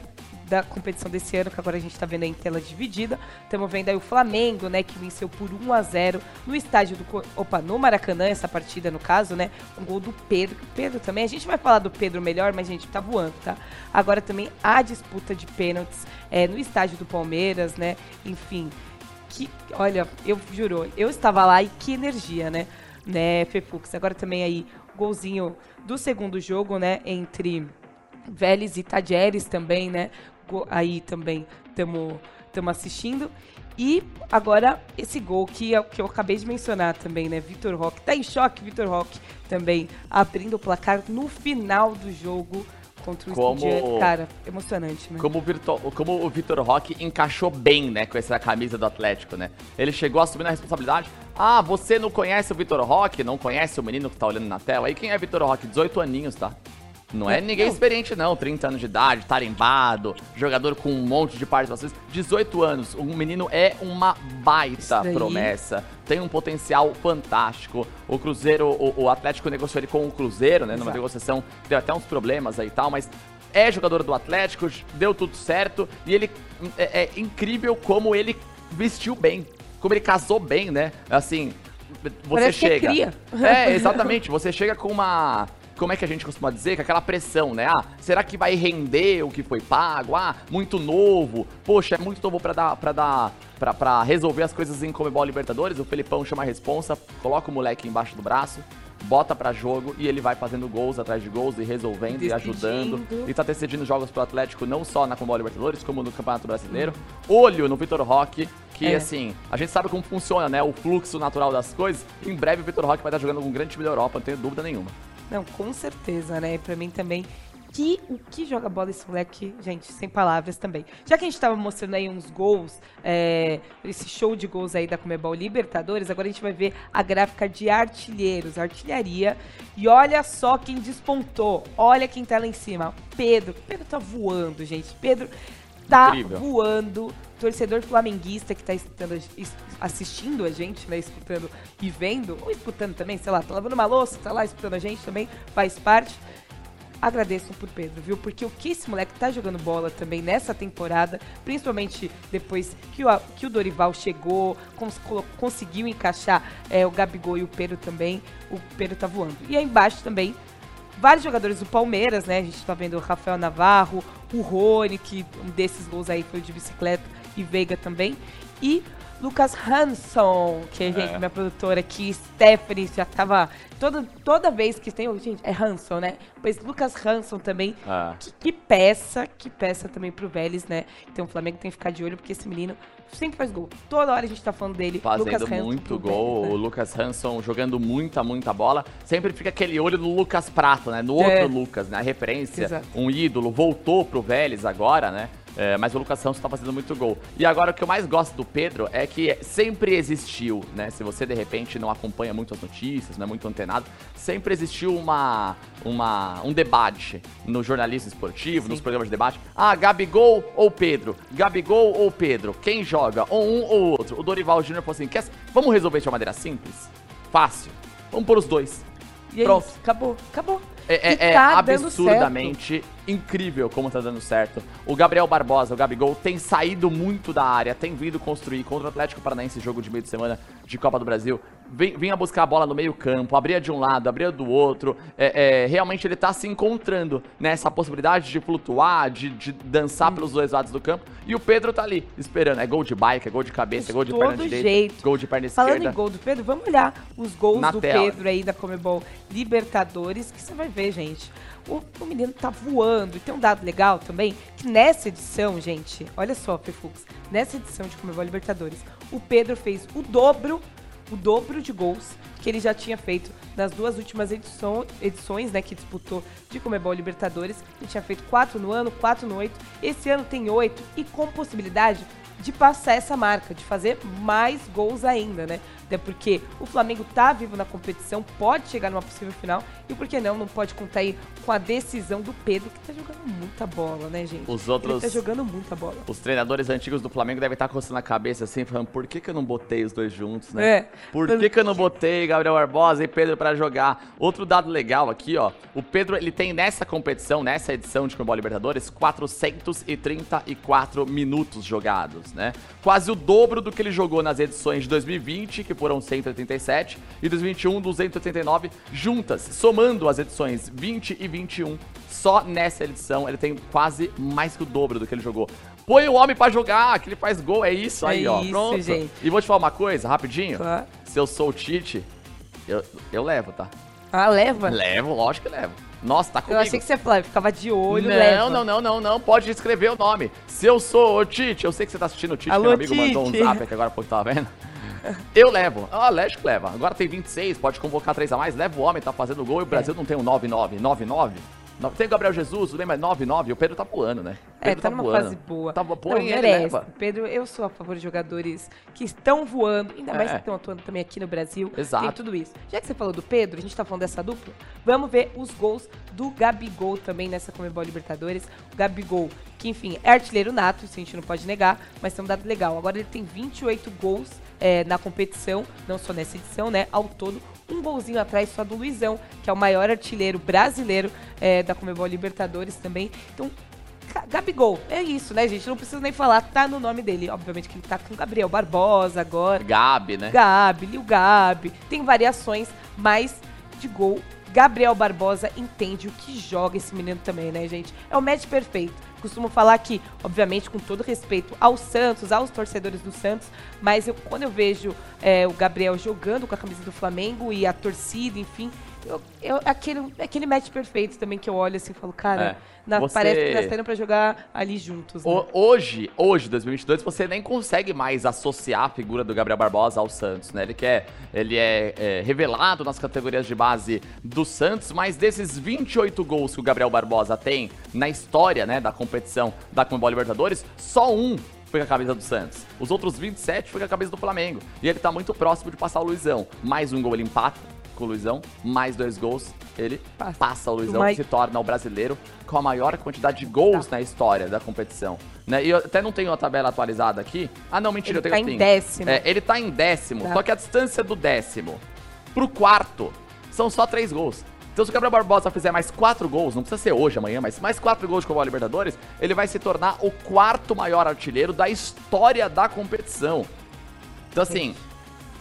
da competição desse ano, que agora a gente tá vendo em tela dividida. Estamos vendo aí o Flamengo, né, que venceu por 1 a 0 no estádio do opa, no Maracanã, essa partida no caso, né? Um gol do Pedro. Pedro também, a gente vai falar do Pedro melhor, mas a gente tá voando, tá? Agora também a disputa de pênaltis é, no estádio do Palmeiras, né? Enfim, que, olha, eu juro, eu estava lá e que energia, né? Né, Fefux. Agora também aí, golzinho do segundo jogo, né, entre Vélez e Tajeres também, né? Aí também estamos assistindo. E agora esse gol que, é o que eu acabei de mencionar também, né? Vitor Roque. Tá em choque, Vitor Roque também abrindo o placar no final do jogo contra o Como-. Cara, emocionante, né? Como o, como o Vitor Roque encaixou bem, né, com essa camisa do Atlético, né? Ele chegou assumindo a responsabilidade. Ah, você não conhece o Vitor Roque? Não conhece o menino que tá olhando na tela? Aí quem é Vitor Roque? 18 aninhos, tá? Não é ninguém experiente, não. 30 anos de idade, tarimbado, jogador com um monte de participações. 18 anos, o menino é uma baita promessa. Tem um potencial fantástico. O Cruzeiro, o, o Atlético negociou ele com o Cruzeiro, né? Numa Exato. negociação, deu até uns problemas aí e tal, mas é jogador do Atlético, deu tudo certo. E ele é, é incrível como ele vestiu bem. Como ele casou bem, né? Assim, você Parece que é chega. cria. É, exatamente. Você chega com uma. Como é que a gente costuma dizer? Com aquela pressão, né? Ah, será que vai render o que foi pago? Ah, muito novo. Poxa, é muito novo pra dar. Pra dar pra, pra resolver as coisas em Comebol Libertadores. O Felipão chama a responsa, coloca o moleque embaixo do braço, bota pra jogo e ele vai fazendo gols atrás de gols e resolvendo e ajudando. E tá decidindo jogos pro Atlético, não só na Comebol Libertadores, como no Campeonato Brasileiro. Olho no Vitor Roque, que É. assim, a gente sabe como funciona, né? O fluxo natural das coisas. Em breve o Vitor Roque vai estar jogando com um grande time da Europa, não tenho dúvida nenhuma. Não, com certeza, né? Pra mim também. Que, o que joga bola esse moleque, gente, sem palavras também. Já que a gente tava mostrando aí uns gols, é, esse show de gols aí da Comebol Libertadores, agora a gente vai ver a gráfica de artilheiros, artilharia. E olha só quem despontou. Olha quem tá lá em cima. Pedro. Pedro tá voando, gente. Pedro tá Incrível. voando torcedor flamenguista que está assistindo a gente, né? Escutando e vendo, ou escutando também, sei lá, tá lavando uma louça, tá lá escutando a gente também, faz parte agradeço por Pedro, viu? Porque o que esse moleque tá jogando bola também nessa temporada, principalmente depois que o, que o Dorival chegou, cons, conseguiu encaixar é, o Gabigol e o Pedro também, o Pedro tá voando. E aí embaixo também, vários jogadores do Palmeiras, né? A gente tá vendo o Rafael Navarro, o Rony, que um desses gols aí foi de bicicleta, e Veiga também. E Lucas Hanson, que é, gente, minha produtora aqui, Stephanie, já tava. Toda, toda vez que tem. Gente, é Hanson, né? Pois Lucas Hanson também. Ah. Que, que, peça, que peça também pro Vélez, né? Então o Flamengo tem que ficar de olho, porque esse menino sempre faz gol. Toda hora a gente tá falando dele. Fazendo Lucas Hanson, muito gol. Vélez, né? O Lucas Hanson jogando muita, muita bola. Sempre fica aquele olho no Lucas Prato, né? No outro é. Lucas, né? A referência, Exato. um ídolo, voltou pro Vélez agora, né? É, mas o Lucas Santos tá fazendo muito gol. E agora o que eu mais gosto do Pedro é que sempre existiu, né? Se você de repente não acompanha muito as notícias, não é muito antenado, sempre existiu uma, uma, um debate no jornalismo esportivo, Sim. nos programas de debate. Ah, Gabigol ou Pedro? Gabigol ou Pedro? Quem joga? Ou um ou outro? O Dorival Júnior falou assim: Quer, vamos resolver de uma maneira simples? Fácil. Vamos pôr os dois. E é Pronto. Isso, acabou, acabou. É, é, é tá absurdamente incrível como tá dando certo. O Gabriel Barbosa, o Gabigol, tem saído muito da área, tem vindo construir contra o Atlético Paranaense, jogo de meio de semana de Copa do Brasil. Vinha buscar a bola no meio campo, abria de um lado, abria do outro. É, é, realmente ele tá se encontrando nessa possibilidade de flutuar, de, de dançar hum. pelos dois lados do campo. E o Pedro tá ali, esperando. É gol de bike, é gol de cabeça, é gol de perna direita, jeito. gol de perna Falando esquerda. Falando em gol do Pedro, vamos olhar os gols Na do tela. Pedro aí da Comebol Libertadores, que você vai ver, gente. O, o, menino tá voando. E tem um dado legal também, que nessa edição, gente, olha só, Fefux, nessa edição de Comebol Libertadores, o Pedro fez o dobro o dobro de gols que ele já tinha feito nas duas últimas edição, edições, né, que disputou de Comebol Libertadores. Ele tinha feito quatro no ano, quatro no oito. Esse ano tem oito e com possibilidade de passar essa marca, de fazer mais gols ainda, né? Até porque o Flamengo tá vivo na competição, pode chegar numa possível final e por que não, não pode contar aí com a decisão do Pedro, que tá jogando muita bola, né, gente? Os outros. Ele tá jogando muita bola. Os treinadores antigos do Flamengo devem estar coçando a cabeça assim, falando, por que, que eu não botei os dois juntos, né? É. Por que, que eu não botei Gabriel Barbosa e Pedro para jogar? Outro dado legal aqui, ó. O Pedro, ele tem nessa competição, nessa edição de Comebol Libertadores, 434 minutos jogados, né? Quase o dobro do que ele jogou nas edições de 2020, que foram 187, e 2021, 289 juntas, somando as edições 20 e 21. Só nessa edição ele tem quase mais que o dobro do que ele jogou. Põe o homem para jogar, que ele faz gol, é isso aí, é ó. Isso, Pronto. Gente. E vou te falar uma coisa, rapidinho. Claro. Se eu sou o Tite, eu, eu levo, tá? Ah, leva? Levo, lógico que levo. Nossa, tá comigo. Eu achei que você falava, ficava de olho, não, leva. Não, não, não, não, pode escrever o nome. Se eu sou o Tite, eu sei que você tá assistindo o Tite, Alô, meu amigo Tite. mandou um zap aqui agora, porque tava vendo. Eu levo. Ah, lógico que leva. Agora tem 26, pode convocar 3 a mais. Leva o homem, tá fazendo gol e o Brasil é. não tem um 9-9. 9-9? Tem o Gabriel Jesus, mas 9-9. O Pedro tá voando, né? É, tá, tá numa voando. fase boa. Tá, pô, não, merece. Pedro, eu sou a favor de jogadores que estão voando, ainda mais É. que estão atuando também aqui no Brasil. Exato. Tem tudo isso. Já que você falou do Pedro, a gente tá falando dessa dupla, vamos ver os gols do Gabigol também nessa Comebol Libertadores. O Gabigol, que enfim, é artilheiro nato, isso a gente não pode negar, mas tem um dado legal. Agora ele tem 28 gols é, na competição, não só nessa edição, né? Ao todo, um golzinho atrás só do Luizão, que é o maior artilheiro brasileiro é, da Comebol Libertadores também. Então, Gabigol, é isso, né, gente? Não precisa nem falar, tá no nome dele. Obviamente que ele tá com Gabriel Barbosa agora. Gabi, né? Gabi, Lil Gabi. Tem variações, mas de gol, Gabriel Barbosa entende o que joga esse menino também, né, gente? É o match perfeito. Costumo falar aqui, obviamente, com todo respeito aos Santos, aos torcedores do Santos, mas eu, quando eu vejo é, o Gabriel jogando com a camisa do Flamengo e a torcida, enfim, eu, eu- aquele, aquele match perfeito também que eu olho assim e falo, cara, É. na- Você- parece que nós estamos pra jogar ali juntos. né? O- hoje, hoje, 2022, você nem consegue mais associar a figura do Gabriel Barbosa ao Santos, né? Ele, quer, ele é, é, revelado nas categorias de base do Santos, mas desses 28 gols que o Gabriel Barbosa tem na história, né, da competição da Comebol Libertadores, só um foi com a camisa do Santos. Os outros 27 foi com a camisa do Flamengo. E ele tá muito próximo de passar o Luizão. Mais um gol ele empata com o Luizão, mais dois gols, ele Passa. o Luizão e se torna o brasileiro com a maior quantidade de gols Tá. na história da competição. Né? E eu até não tenho a tabela atualizada aqui. Ah, não, mentira, Ele eu tenho tá em décimo. É, ele tá em décimo, Tá. só que a distância do décimo pro quarto são só três gols. Então, se o Gabriel Barbosa fizer mais quatro gols, não precisa ser hoje, amanhã, mas mais quatro gols com o Libertadores, ele vai se tornar o quarto maior artilheiro da história da competição. Então, assim,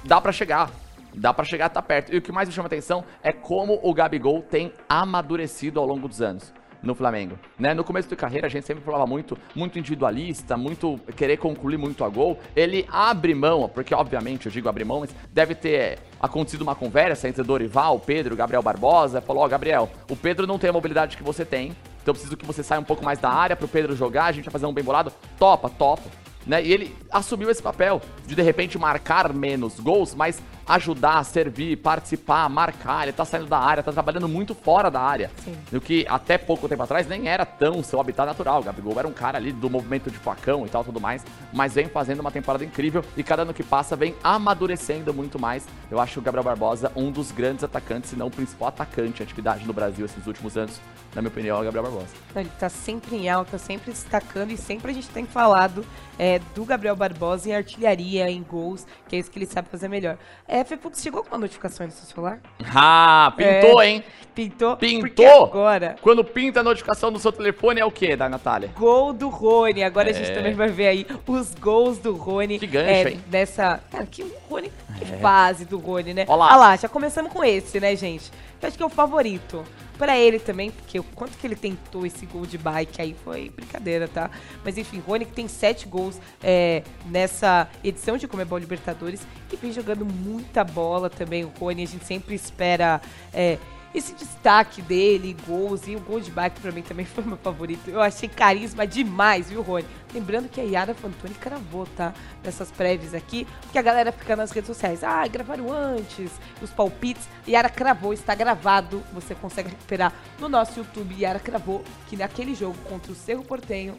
dá pra chegar. Dá pra chegar, tá perto. E o que mais me chama atenção é como o Gabigol tem amadurecido ao longo dos anos no Flamengo, né? No começo de carreira a gente sempre falava muito, muito individualista, muito querer concluir muito a gol. Ele abre mão, porque obviamente eu digo abre mão, mas deve ter acontecido uma conversa entre Dorival, Pedro, Gabriel Barbosa, falou: "Ó, Gabriel, o Pedro não tem a mobilidade que você tem, então preciso que você saia um pouco mais da área pro Pedro jogar, a gente vai fazer um bem bolado". Topa, topa né? E ele assumiu esse papel de de repente marcar menos gols, mas ajudar, servir, participar, marcar. Ele tá saindo da área, tá trabalhando muito fora da área. Sim. O que até pouco tempo atrás nem era tão seu habitat natural. O Gabigol era um cara ali do movimento de facão e tal, tudo mais, mas vem fazendo uma temporada incrível e cada ano que passa vem amadurecendo muito mais. Eu acho o Gabriel Barbosa um dos grandes atacantes, se não o principal atacante em atividade no Brasil esses últimos anos. Na minha opinião, é o Gabriel Barbosa. Ele tá sempre em alta, sempre destacando e sempre a gente tem falado é, do Gabriel Barbosa em artilharia, em gols, que é isso que ele sabe fazer melhor. É, Fepux, chegou com uma notificação aí no seu celular? Ah, pintou, É. hein? Pintou? Pintou? Agora, Quando pinta a notificação no seu telefone é o quê, da Natália? gol do Rony. Agora a gente É. também vai ver aí os gols do Rony. Que gancho, é, hein? Nessa. Cara, que Rony. Que fase do Rony, né? Ó lá. Olha lá, já começamos com esse, né, gente? Eu acho que é o favorito. Pra ele também, porque o quanto que ele tentou esse gol de bike aí foi brincadeira, tá? Mas enfim, Rony que tem sete gols é, nessa edição de Comebol Libertadores e vem jogando muita bola também. O Rony, a gente sempre espera. é, esse destaque dele, gols, e o gol de bike pra mim também foi meu favorito. Eu achei carisma demais, viu, Rony? Lembrando que a Yara Fantoni cravou, tá? Nessas prévias aqui, porque a galera fica nas redes sociais. Ah, gravaram antes, os palpites. Yara cravou, está gravado. Você consegue recuperar no nosso YouTube. Yara cravou que naquele jogo contra o Cerro Portenho,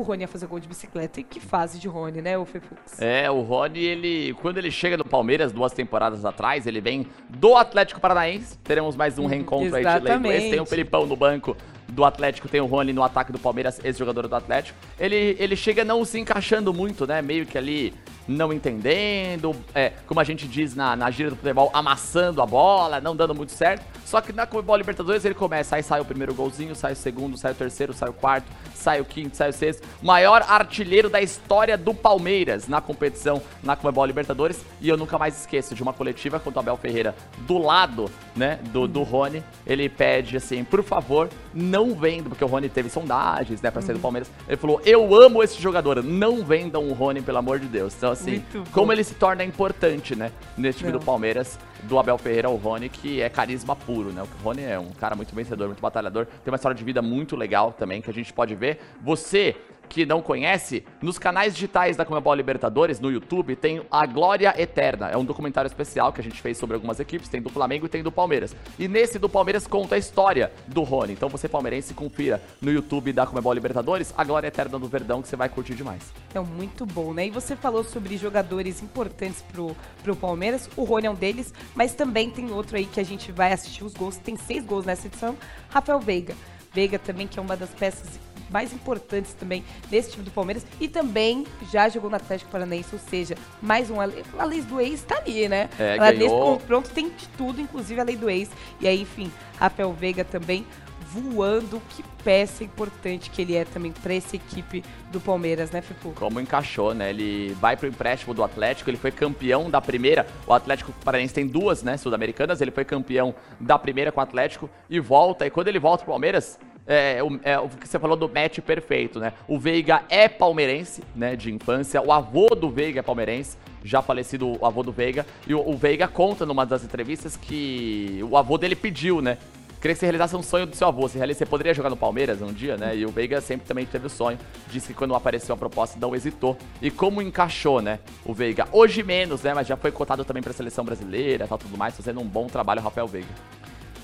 o Rony ia fazer gol de bicicleta. E que fase de Rony, né, o Fefux? É, o Rony, ele. Quando ele chega no Palmeiras, duas temporadas atrás, ele vem do Atlético Paranaense. Teremos mais um reencontro aí de exatamente. leilões. Tem o Felipão no banco do Atlético, tem o Rony no ataque do Palmeiras, esse jogador do Atlético. Ele, ele chega não se encaixando muito, né? Meio que ali não entendendo, é, como a gente diz na, na gíria do futebol, amassando a bola, não dando muito certo. Só que na Comebol Libertadores ele começa, aí sai o primeiro golzinho, sai o segundo, sai o terceiro, sai o quarto, sai o quinto, sai o sexto. Maior artilheiro da história do Palmeiras na competição na Comebol Libertadores. E eu nunca mais esqueço de uma coletiva com o Abel Ferreira do lado, né, do, do Rony. Ele pede assim, por favor, não venda, porque o Rony teve sondagens, né, pra sair do Palmeiras. Ele falou, eu amo esse jogador, não vendam o Rony, pelo amor de Deus. Então, assim, como ele se torna importante, né, nesse time Não. do Palmeiras, do Abel Ferreira ao Rony, que é carisma puro, né? O Rony é um cara muito vencedor, muito batalhador, tem uma história de vida muito legal também, que a gente pode ver. Você que não conhece, nos canais digitais da Comebol Libertadores, no YouTube, tem a Glória Eterna. É um documentário especial que a gente fez sobre algumas equipes, tem do Flamengo e tem do Palmeiras. E nesse do Palmeiras conta a história do Rony. Então você palmeirense, confira no YouTube da Comebol Libertadores, a Glória Eterna do Verdão, que você vai curtir demais. Então, muito bom, né? E você falou sobre jogadores importantes pro, pro Palmeiras. O Rony é um deles, mas também tem outro aí que a gente vai assistir os gols. Tem seis gols nessa edição. Rafael Veiga. Veiga também, que é uma das peças mais importantes também nesse time do Palmeiras. E também já jogou no Atlético Paranaense, ou seja, mais um. A lei, a lei do ex tá ali, né? É, Ela nesse ganhou. confronto tem de tudo, inclusive a lei do ex. E aí, enfim, Rafael Veiga também voando. Que peça importante que ele é também pra essa equipe do Palmeiras, né, Fipu? como encaixou, né? Ele vai pro empréstimo do Atlético, ele foi campeão da primeira. O Atlético Paranaense tem duas, né, sul-americanas. Ele foi campeão da primeira com o Atlético e volta. E quando ele volta pro Palmeiras, é, o, é o que você falou do match perfeito, né? O Veiga é palmeirense, né, de infância. O avô do Veiga é palmeirense, já falecido o avô do Veiga. E o, o Veiga conta numa das entrevistas que o avô dele pediu, né? Queria que você realizasse um sonho do seu avô. Você, você poderia jogar no Palmeiras um dia, né? E o Veiga sempre também teve o sonho. Disse que quando apareceu a proposta não hesitou. E como encaixou, né? O Veiga. Hoje menos, né? Mas já foi cotado também pra seleção brasileira tal, tudo mais. Fazendo um bom trabalho, Rafael Veiga.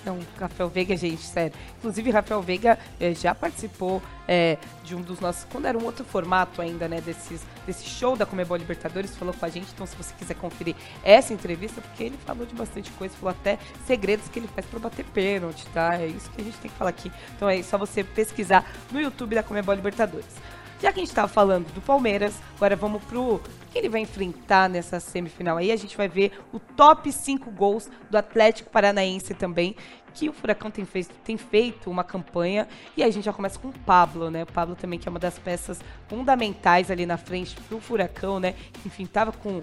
Não, Rafael Veiga, gente, sério. Inclusive, Rafael Veiga eh, já participou eh, de um dos nossos. Quando era um outro formato ainda, né? Desses, desse show da Comebol Libertadores, falou com a gente. Então, se você quiser conferir essa entrevista, porque ele falou de bastante coisa, falou até segredos que ele faz pra bater pênalti, tá? É isso que a gente tem que falar aqui. Então, é só você pesquisar no YouTube da Comebol Libertadores. Já que a gente estava falando do Palmeiras, agora vamos pro que ele vai enfrentar nessa semifinal aí. A gente vai ver o top 5 gols do Atlético Paranaense também, que o Furacão tem feito, tem feito uma campanha. E aí a gente já começa com o Pablo, né? O Pablo também, que é uma das peças fundamentais ali na frente do Furacão, né? Enfim, tava com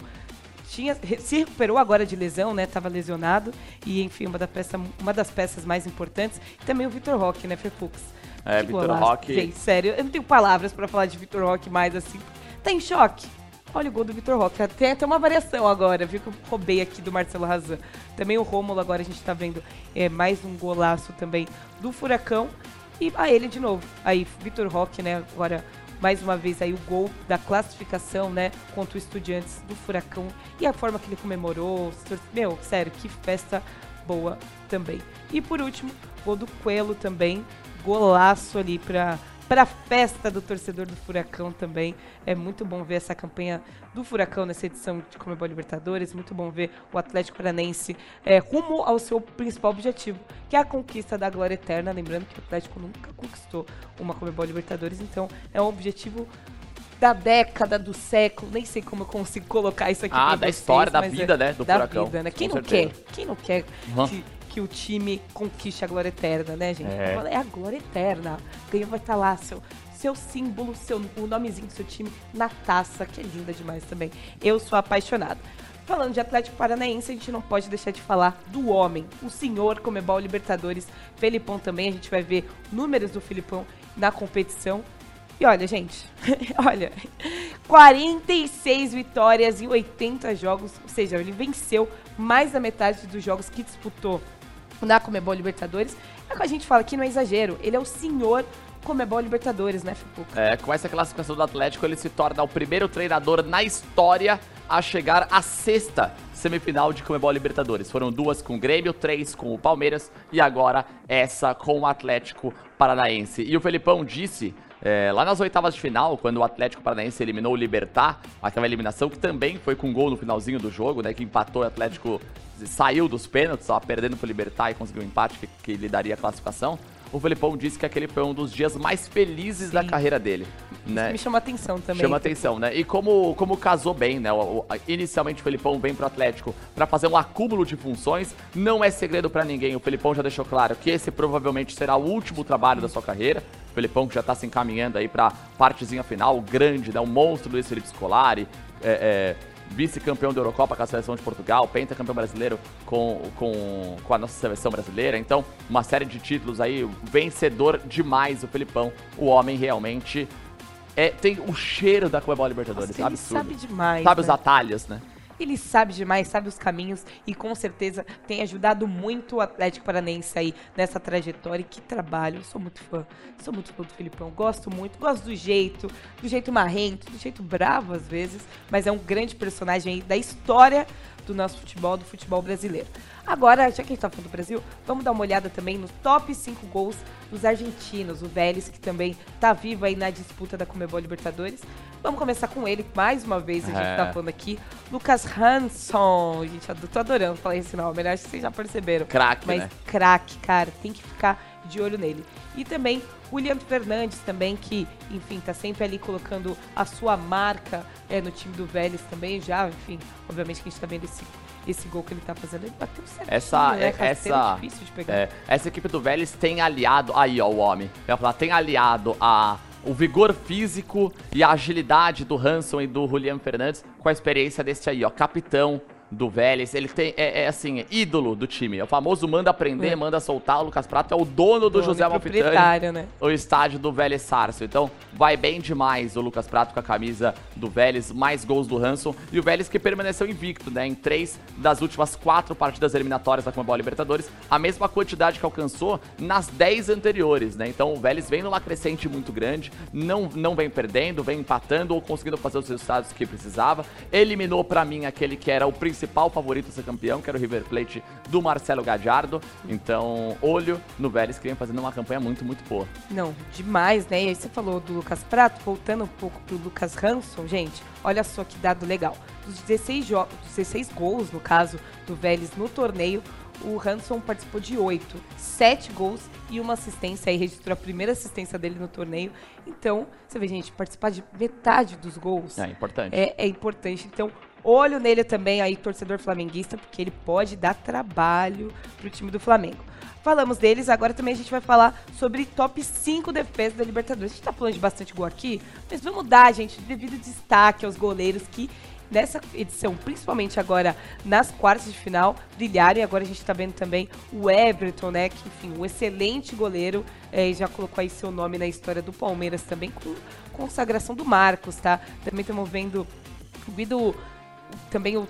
tinha, se recuperou agora de lesão, né? Tava lesionado. E, enfim, uma, da peça, uma das peças mais importantes. E também o Vitor Roque, né, Fefux? É, Vitor. Roque. Gente, sério, eu não tenho palavras pra falar de Vitor Roque mais assim. Tá em choque? Olha o gol do Vitor Roque. Tem até uma variação agora, viu? Que eu roubei aqui do Marcelo Razan. Também o Rômulo, agora a gente tá vendo é, mais um golaço também do Furacão. E a ele de novo. Aí, Vitor Roque, né? Agora, mais uma vez aí o gol da classificação, né? Contra o Estudiantes do Furacão. E a forma que ele comemorou. Meu, sério, que festa boa também. E por último, gol do Coelho também. Golaço ali pra, pra festa do torcedor do Furacão também. É muito bom ver essa campanha do Furacão nessa edição de Comebol Libertadores. Muito bom ver o Atlético Paranense é, rumo ao seu principal objetivo, que é a conquista da glória eterna. Lembrando que o Atlético nunca conquistou uma Comebol Libertadores, então é um objetivo da década, do século, nem sei como eu consigo colocar isso aqui Ah, da vocês, história, da mas vida, é né, do da Furacão, vida, né? Quem não certeza. quer? Quem não quer Uhum. que, que o time conquiste a glória eterna, né, gente? É. É, a glória eterna. Ganha vai estar lá, seu, seu símbolo, seu, o nomezinho do seu time na taça, que é linda demais também. Eu sou apaixonada. Falando de Atlético Paranaense, a gente não pode deixar de falar do homem, o senhor Comebol Libertadores, Felipão também. A gente vai ver números do Felipão na competição. E olha, gente, olha, 46 vitórias em 80 jogos, ou seja, ele venceu mais da metade dos jogos que disputou na Comebol Libertadores. É o que a gente fala que não é exagero, ele é o senhor Comebol Libertadores, né, Fipuca? É, com essa classificação do Atlético, ele se torna o primeiro treinador na história a chegar à sexta semifinal de Comebol Libertadores. Foram duas com o Grêmio, três com o Palmeiras e agora essa com o Atlético Paranaense. E o Felipão disse é, lá nas oitavas de final, quando o Atlético Paranaense eliminou o Libertar, aquela eliminação que também foi com gol no finalzinho do jogo, né, que empatou o Atlético, saiu dos pênaltis, estava perdendo pro Libertar e conseguiu um empate que, que lhe daria a classificação. O Felipão disse que aquele foi um dos dias mais felizes da Sim. carreira dele. Né? Me chama atenção também. Chama atenção, né? E como, como casou bem, né? O- o- inicialmente o Felipão vem pro Atlético pra fazer um acúmulo de funções. Não é segredo pra ninguém. O Felipão já deixou claro que esse provavelmente será o último trabalho da sua carreira. O Felipão que já tá se encaminhando aí pra partezinha final, o grande, né? O monstro Luiz Felipe Scolari. É, é, vice-campeão da Eurocopa com a seleção de Portugal, pentacampeão brasileiro com, com, com a nossa seleção brasileira. Então, uma série de títulos aí, vencedor demais o Felipão. O homem realmente é, tem o cheiro da Comebol Libertadores, Nossa, ele absurdo. sabe demais. Sabe os né? atalhos, né? Ele sabe demais, sabe os caminhos e com certeza tem ajudado muito o Atlético Paranense aí nessa trajetória. E que trabalho, eu sou muito fã, sou muito fã do Filipão, gosto muito, gosto do jeito, do jeito marrento, do jeito bravo às vezes, mas é um grande personagem aí da história do nosso futebol, do futebol brasileiro. Agora, já que a gente tá falando do Brasil, vamos dar uma olhada também no top 5 gols dos argentinos, o Vélez, que também tá vivo aí na disputa da Comebol Libertadores. Vamos começar com ele, mais uma vez a gente É. tá falando aqui. Lucas Hanson. Gente, eu tô adorando falar esse nome, né? Acho que vocês já perceberam. Craque, Mas né? craque, cara, tem que ficar de olho nele. E também William Fernandes também, que, enfim, tá sempre ali colocando a sua marca é, no time do Vélez também, já, enfim, obviamente que a gente tá vendo esse, esse gol que ele tá fazendo, ele bateu certinho, Essa, né? é- essa, difícil de pegar. é, essa equipe do Vélez tem aliado, aí ó, o homem, eu ia falar, tem aliado a o vigor físico e a agilidade do Hanson e do Julian Fernandes com a experiência desse aí, ó, capitão do Vélez, ele tem, é, é assim, é ídolo do time, é o famoso manda aprender, É. manda soltar, o Lucas Prato é o dono do Dono José Malfitani, né? o estádio do Vélez Sarsfield. Então, vai bem demais o Lucas Prato com a camisa do Vélez, mais gols do Hanson. E o Vélez que permaneceu invicto, né? Em três das últimas quatro partidas eliminatórias da Comebol Libertadores, a mesma quantidade que alcançou nas dez anteriores, né? Então, o Vélez vem numa crescente muito grande, não, não vem perdendo, vem empatando ou conseguindo fazer os resultados que precisava. Eliminou, pra mim, aquele que era o principal principal favorito a ser campeão, que era o River Plate do Marcelo Gadiardo. Então, olho no Vélez, que vem fazendo uma campanha muito, muito boa. Não, demais, né? E aí você falou do Lucas Prato, voltando um pouco pro Lucas Hanson, gente, olha só que dado legal. Dos 16, jogos, 16 gols, no caso, do Vélez no torneio, o Hanson participou de 8, 7 gols e uma assistência, aí registrou a primeira assistência dele no torneio. Então, você vê, gente, participar de metade dos gols É importante. é, é importante. Então, olho nele também aí, torcedor flamenguista, porque ele pode dar trabalho pro time do Flamengo. Falamos deles, agora também a gente vai falar sobre top 5 defesas da Libertadores. A gente tá falando de bastante gol aqui, mas vamos dar, gente, devido destaque aos goleiros que nessa edição, principalmente agora nas quartas de final, brilharam. E agora a gente tá vendo também o Everton, né? Que, enfim, um excelente goleiro. é, já colocou aí seu nome na história do Palmeiras também, com consagração do Marcos, tá? Também estamos vendo o Guido, também o,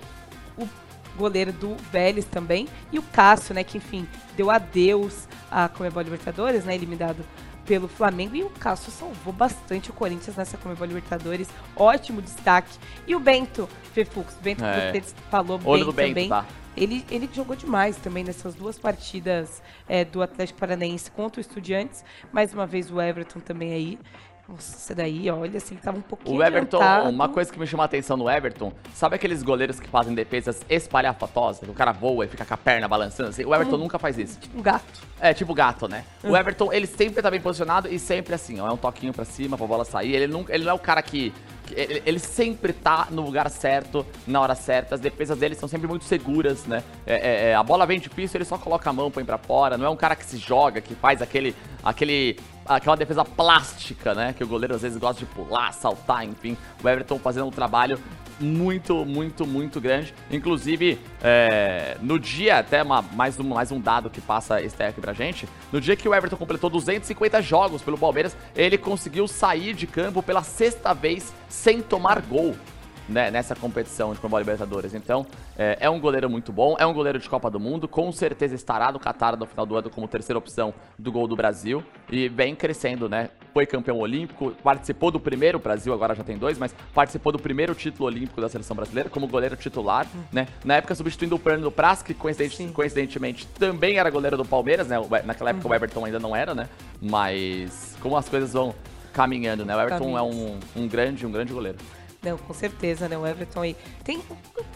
o goleiro do Vélez também. E o Cássio, né? Que, enfim, deu adeus à Comebol Libertadores, né? Eliminado pelo Flamengo. E o Cássio salvou bastante o Corinthians nessa Comebol Libertadores. Ótimo destaque. E o Bento, Fefux, Bento É. que você falou Olho bem no Bento, também. tá? Ele, ele jogou demais também nessas duas partidas é, do Atlético Paranaense contra o Estudiantes. Mais uma vez o Everton também aí. Nossa, esse daí, olha, assim, tava um pouquinho O Everton, adiantado. uma coisa que me chamou a atenção no Everton, sabe aqueles goleiros que fazem defesas espalhafatosas? O cara voa e fica com a perna balançando assim? O Everton nunca faz isso. Um gato. É, tipo gato, né? Hum. O Everton, ele sempre tá bem posicionado e sempre assim, ó. É um toquinho pra cima pra bola sair. Ele, nunca, ele não é o cara que. que- ele, ele sempre tá no lugar certo, na hora certa. As defesas dele são sempre muito seguras, né? É, é, é, a bola vem difícil, ele só coloca a mão, põe pra fora. Não é um cara que se joga, que faz aquele. aquele aquela defesa plástica, né? Que o goleiro às vezes gosta de pular, saltar, enfim. O Everton fazendo um trabalho muito, muito, muito grande. Inclusive, é, no dia, até uma- mais, um, mais um dado que passa esse aqui pra gente, no dia que o Everton completou 250 jogos pelo Palmeiras, ele conseguiu sair de campo pela sexta vez sem tomar gol. Né, nessa competição de Comebol Libertadores. Então, é, é um goleiro muito bom, é um goleiro de Copa do Mundo, com certeza estará no Qatar no final do ano como terceira opção do gol do Brasil e vem crescendo, né? Foi campeão olímpico, participou do primeiro, o Brasil agora já tem dois, mas participou do primeiro título olímpico da seleção brasileira como goleiro titular, né? Na época substituindo o Fernando Praz, que coincidente- coincidentemente também era goleiro do Palmeiras, né? Naquela época o Everton ainda não era, né? Mas como as coisas vão caminhando, né? O Everton é um, um grande, um grande goleiro. Não, com certeza, né? O Everton aí. Tem.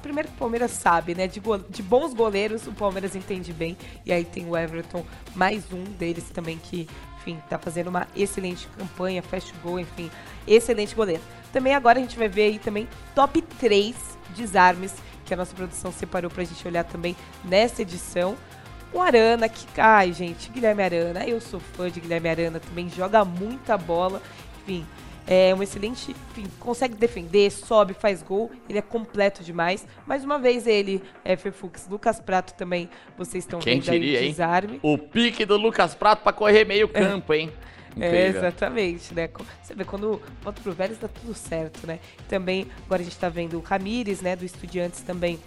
Primeiro que o Palmeiras sabe, né? De, de bons goleiros, o Palmeiras entende bem. E aí tem o Everton, mais um deles também que, enfim, tá fazendo uma excelente campanha, o gol, enfim, excelente goleiro. Também agora a gente vai ver aí também top 3 desarmes que a nossa produção separou pra gente olhar também nessa edição. O Arana, que. Ai, gente, Guilherme Arana. Eu sou fã de Guilherme Arana também, joga muita bola. Enfim, é um excelente. Enfim, consegue defender, sobe, faz gol. Ele é completo demais. Mais uma vez, ele, é, Fefux, Lucas Prato também. Vocês estão Quem vendo aí diria, o hein? desarme. O pique do Lucas Prato pra correr meio campo, hein? É, exatamente, né? Você vê, quando volta pro Vélez dá tudo certo, né? Também, agora a gente tá vendo o Ramires, né, do Estudiantes também,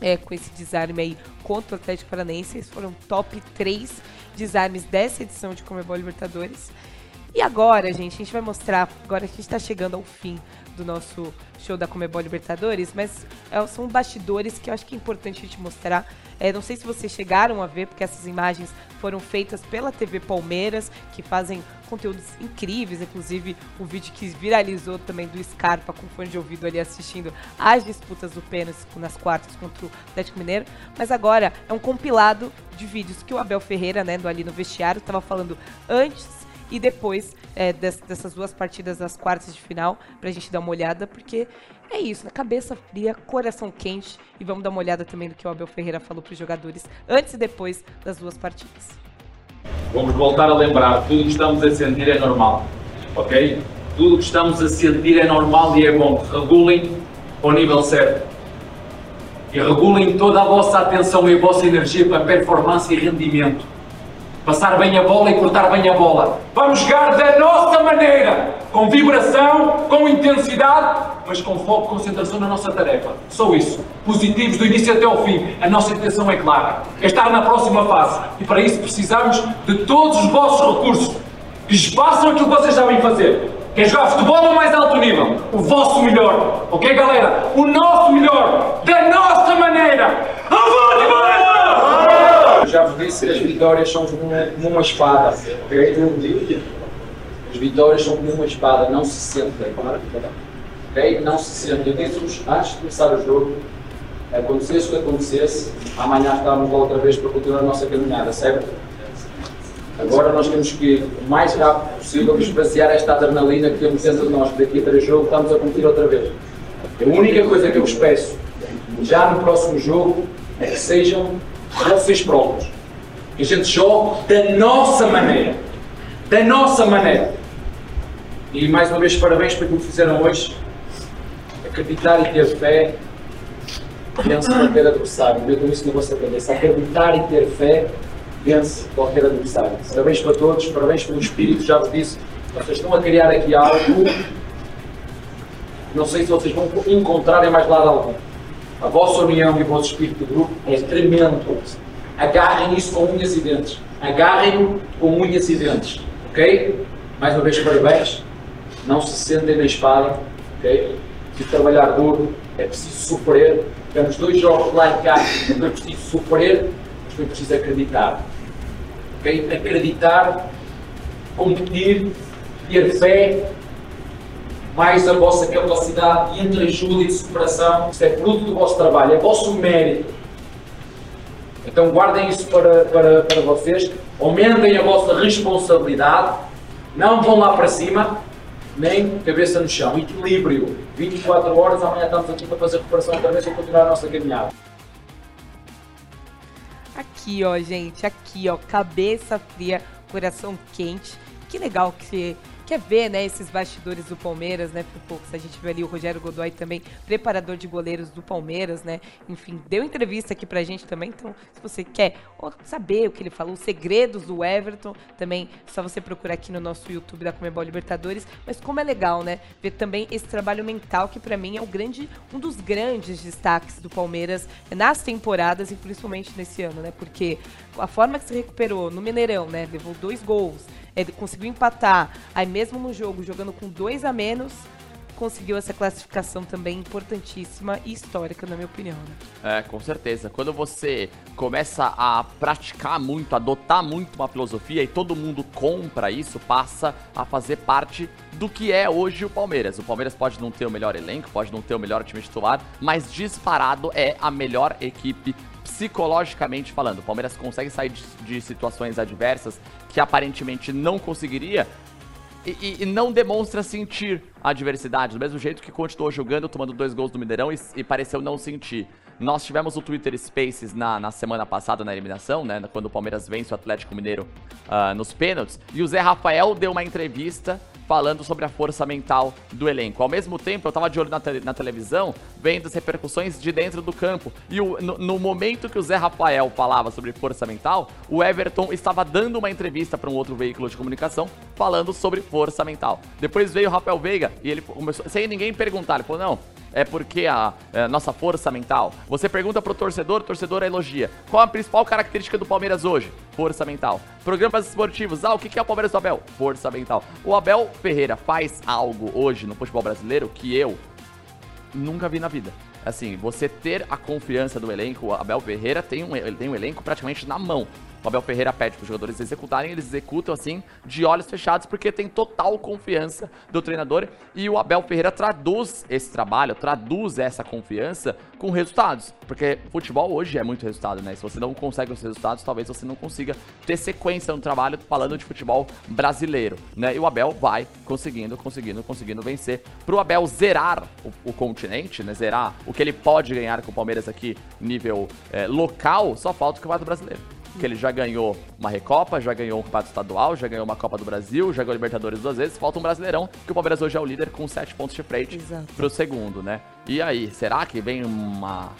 é, com esse desarme aí contra o Atlético Paranaense. Esses foram top 3 desarmes dessa edição de Comebol Libertadores. E agora, gente, a gente vai mostrar, agora a gente tá chegando ao fim do nosso show da Comebol Libertadores, mas é, são bastidores que eu acho que é importante a gente mostrar. É, não sei se vocês chegaram a ver, porque essas imagens foram feitas pela TV Palmeiras, que fazem conteúdos incríveis, inclusive o vídeo que viralizou também do Scarpa com fone de ouvido ali assistindo as disputas do pênalti nas quartas contra o Atlético Mineiro. Mas agora é um compilado de vídeos que o Abel Ferreira, né, do ali no vestiário, estava falando antes e depois é, des- dessas duas partidas das quartas de final, pra gente dar uma olhada, porque é isso, na cabeça fria, coração quente, e vamos dar uma olhada também do que o Abel Ferreira falou pros jogadores antes e depois das duas partidas. Vamos voltar a lembrar, tudo que estamos a sentir é normal, ok? Tudo que estamos a sentir é normal e é bom. Regulem ao nível certo. E regulem toda a vossa atenção e a vossa energia para performance e rendimento. Passar bem a bola e cortar bem a bola. Vamos jogar da nossa maneira, com vibração, com intensidade, mas com foco e concentração na nossa tarefa. Só isso. Positivos do início até ao fim. A nossa intenção é clara. É estar na próxima fase. E para isso precisamos de todos os vossos recursos. Que lhes façam aquilo que vocês sabem fazer. Quer jogar futebol ao mais alto nível? O vosso melhor. Ok, galera? O nosso melhor. Da nossa maneira. Já disse que as vitórias são como, uma espada. As vitórias são como uma espada, não se sentem. ok? Não se sentem. Eu disse-vos antes de começar o jogo, acontecesse o que acontecesse, amanhã estávamos lá outra vez para continuar a nossa caminhada, certo? Agora nós temos que, o mais rápido possível, esvaziar esta adrenalina que temos dentro de nós, daqui a três jogos estamos a competir outra vez. A única coisa que eu vos peço, já no próximo jogo, é que sejam vocês próprios. Que a gente jogue da nossa maneira. Da nossa maneira. E mais uma vez, parabéns pelo que fizeram hoje. Acreditar e ter fé vence qualquer adversário. Eu com isso na vossa cabeça. Acreditar e ter fé vence qualquer adversário. Parabéns para todos, parabéns pelo espírito, já vos disse. Vocês estão a criar aqui algo. Não sei se vocês vão encontrar em mais lado algum. A vossa união e o vosso espírito de grupo é tremendo. Agarrem isso com unhas e dentes. Agarrem-no com unhas e dentes. Ok? Mais uma vez, parabéns. Não se sentem na espada. Ok? Preciso trabalhar duro. É preciso sofrer. Temos dois jogos lá e cá. Não é preciso sofrer, mas foi preciso acreditar. Ok? Acreditar, competir, ter fé mais a vossa capacidade de entreajuda e de superação. Isto é fruto do vosso trabalho, é vosso mérito. Então guardem isso para, para, para vocês, aumentem a vossa responsabilidade, não vão lá para cima, nem cabeça no chão. Equilíbrio. 24 horas, amanhã estamos aqui para fazer recuperação outra vez e continuar a nossa caminhada. Aqui, ó, gente, aqui, ó, cabeça fria, coração quente. Que legal que quer ver, né, esses bastidores do Palmeiras, né, poucos. A gente vê ali o Rogério Godoy também, preparador de goleiros do Palmeiras, né, enfim, deu entrevista aqui pra gente também, então se você quer saber o que ele falou, os segredos do Everton, também só você procurar aqui no nosso YouTube da Comebol Libertadores, mas como é legal, né, ver também esse trabalho mental que para mim é o grande, um dos grandes destaques do Palmeiras nas temporadas e principalmente nesse ano, né, porque a forma que se recuperou no Mineirão, né, levou dois gols, ele conseguiu empatar, aí mesmo no jogo, jogando com dois a menos, conseguiu essa classificação também importantíssima e histórica, na minha opinião. Né? É, com certeza. Quando você começa a praticar muito, adotar muito uma filosofia e todo mundo compra isso, passa a fazer parte do que é hoje o Palmeiras. O Palmeiras pode não ter o melhor elenco, pode não ter o melhor time titular, mas disparado é a melhor equipe psicologicamente falando. O Palmeiras consegue sair de, de situações adversas que aparentemente não conseguiria e, e, e, não demonstra sentir a adversidade, do mesmo jeito que continuou jogando, tomando dois gols do Mineirão e, e pareceu não sentir. Nós tivemos o Twitter Spaces na, na, semana passada na eliminação, né? Quando o Palmeiras vence o Atlético Mineiro uh, nos pênaltis. E o Zé Rafael deu uma entrevista falando sobre a força mental do elenco. Ao mesmo tempo, eu tava de olho na, te na televisão, vendo as repercussões de dentro do campo. E o, no, no, momento que o Zé Rafael falava sobre força mental, o Everton estava dando uma entrevista para um outro veículo de comunicação falando sobre força mental. Depois veio o Rafael Veiga e ele começou, sem ninguém perguntar, ele falou: não, é porque a, é, nossa força mental. Você pergunta pro torcedor, o torcedor elogia. Qual a principal característica do Palmeiras hoje? Força mental. Programas esportivos. Ah, o que é o Palmeiras do Abel? Força mental. O Abel Ferreira faz algo hoje no futebol brasileiro que eu nunca vi na vida. Assim, você ter a confiança do elenco, o Abel Ferreira tem um, ele tem um elenco praticamente na mão. O Abel Ferreira pede para os jogadores executarem, eles executam assim, de olhos fechados, porque tem total confiança do treinador. E o Abel Ferreira traduz esse trabalho, traduz essa confiança com resultados. Porque futebol hoje é muito resultado, né? Se você não consegue os resultados, talvez você não consiga ter sequência no trabalho falando de futebol brasileiro, né? E o Abel vai conseguindo, conseguindo, conseguindo vencer. Para o Abel zerar o, o, continente, né? Zerar o que ele pode ganhar com o Palmeiras aqui nível é, local, só falta o Campeonato Brasileiro que ele já ganhou uma Recopa, já ganhou um campeonato estadual, já ganhou uma Copa do Brasil, já ganhou Libertadores duas vezes, falta um Brasileirão, que o Palmeiras hoje é o líder com sete pontos de frente Exato. pro segundo, né? E aí, será que vem uma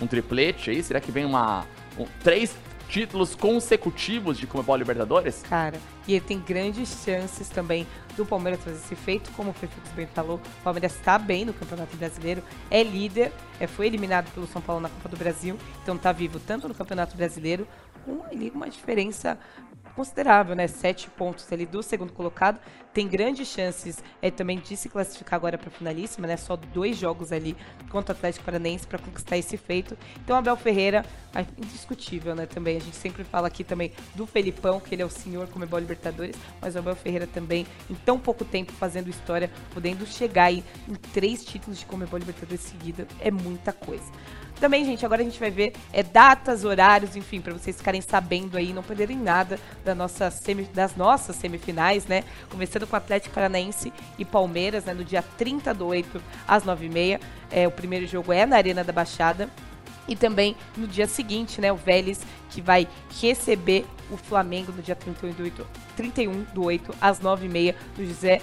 um triplete aí? Será que vem uma um, três títulos consecutivos de Comebol Libertadores? Cara, e ele tem grandes chances também do Palmeiras fazer esse feito, como o Fefix bem falou, o Palmeiras está bem no Campeonato Brasileiro, é líder, é, foi eliminado pelo São Paulo na Copa do Brasil, então está vivo tanto no Campeonato Brasileiro com ali uma diferença considerável, né? Sete pontos ali do segundo colocado. Tem grandes chances é, também de se classificar agora para a finalíssima, né? Só dois jogos ali contra o Atlético Paranaense para conquistar esse feito. Então, Abel Ferreira, indiscutível, né? Também a gente sempre fala aqui também do Felipão, que ele é o senhor Comebol Libertadores, mas o Abel Ferreira também, em tão pouco tempo, fazendo história, podendo chegar aí em três títulos de Comebol Libertadores seguida, é muita coisa. Também, gente, agora a gente vai ver é, datas, horários, enfim, para vocês ficarem sabendo aí, não perderem nada da nossa semi, das nossas semifinais, né? Começando com Atlético Paranaense e Palmeiras, né? No dia 30 do 8 às 9h30. É, o primeiro jogo é na Arena da Baixada. E também no dia seguinte, né, o Vélez que vai receber o Flamengo no dia 31 do 8, 31 do 8 às 9h30 do José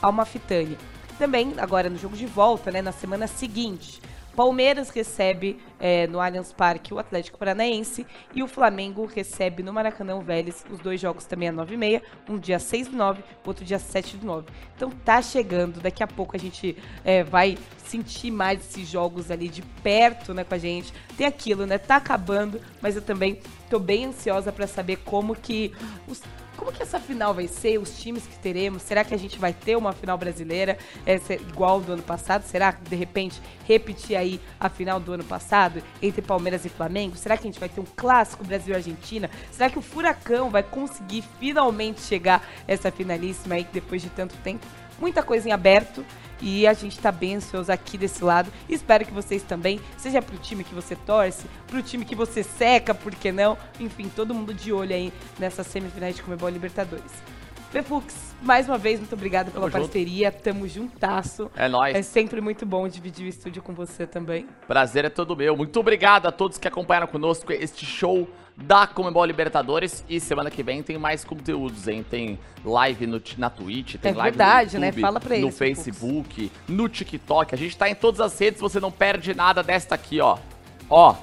Almafitani. Também, agora no jogo de volta, né, na semana seguinte, Palmeiras recebe é, no Allianz Parque o Atlético Paranaense e o Flamengo recebe no Maracanã o Vélez. Os dois jogos também às 9h30, um dia 6 do 9, outro dia 7 do 9. Então tá chegando, daqui a pouco a gente é, vai sentir mais esses jogos ali de perto, né, com a gente. Tem aquilo, né? Tá acabando, mas eu também tô bem ansiosa para saber como que os como que essa final vai ser? Os times que teremos? Será que a gente vai ter uma final brasileira é, igual do ano passado? Será que de repente repetir aí a final do ano passado entre Palmeiras e Flamengo? Será que a gente vai ter um clássico Brasil-Argentina? Será que o Furacão vai conseguir finalmente chegar essa finalíssima aí depois de tanto tempo? Muita coisa em aberto. E a gente tá bem ansioso aqui desse lado. Espero que vocês também, seja pro time que você torce, pro time que você seca, por que não? Enfim, todo mundo de olho aí nessa semifinais de Comebol Libertadores. Befux, mais uma vez, muito obrigada pela Tamo parceria. Tamo juntasso. É nóis. É sempre muito bom dividir o estúdio com você também. Prazer é todo meu. Muito obrigado a todos que acompanharam conosco este show da Comebol Libertadores. E semana que vem tem mais conteúdos, hein? Tem live no, na Twitch, tem É live verdade, no né? YouTube, Fala pra no eles, Facebook, no TikTok. A gente tá em todas as redes, você não perde nada desta aqui, ó. Ó,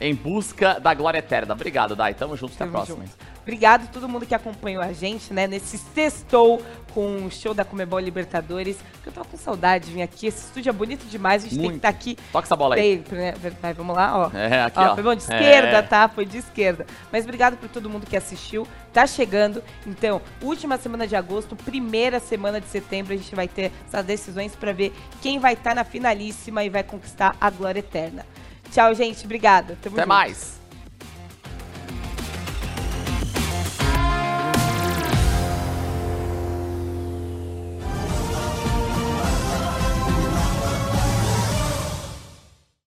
em busca da glória eterna. Obrigado, Dai. Tamo junto, até a próxima. junto. Obrigado a todo mundo que acompanhou a gente, né, nesse sextou com o show da Comebol Libertadores. Que eu tava com saudade de vir aqui. Esse estúdio é bonito demais, a gente tem que Muito. estar aqui Toca essa bola aí. sempre, né? Vai, vamos lá, ó. É, aqui, Ó, ó. Foi bom de esquerda, É. tá? Foi de esquerda. Mas obrigado por todo mundo que assistiu. Tá chegando. Então, última semana de agosto, primeira semana de setembro, a gente vai ter essas decisões pra ver quem vai estar na finalíssima e vai conquistar a glória eterna. Tchau, gente. Obrigada. Tamo Até junto. mais.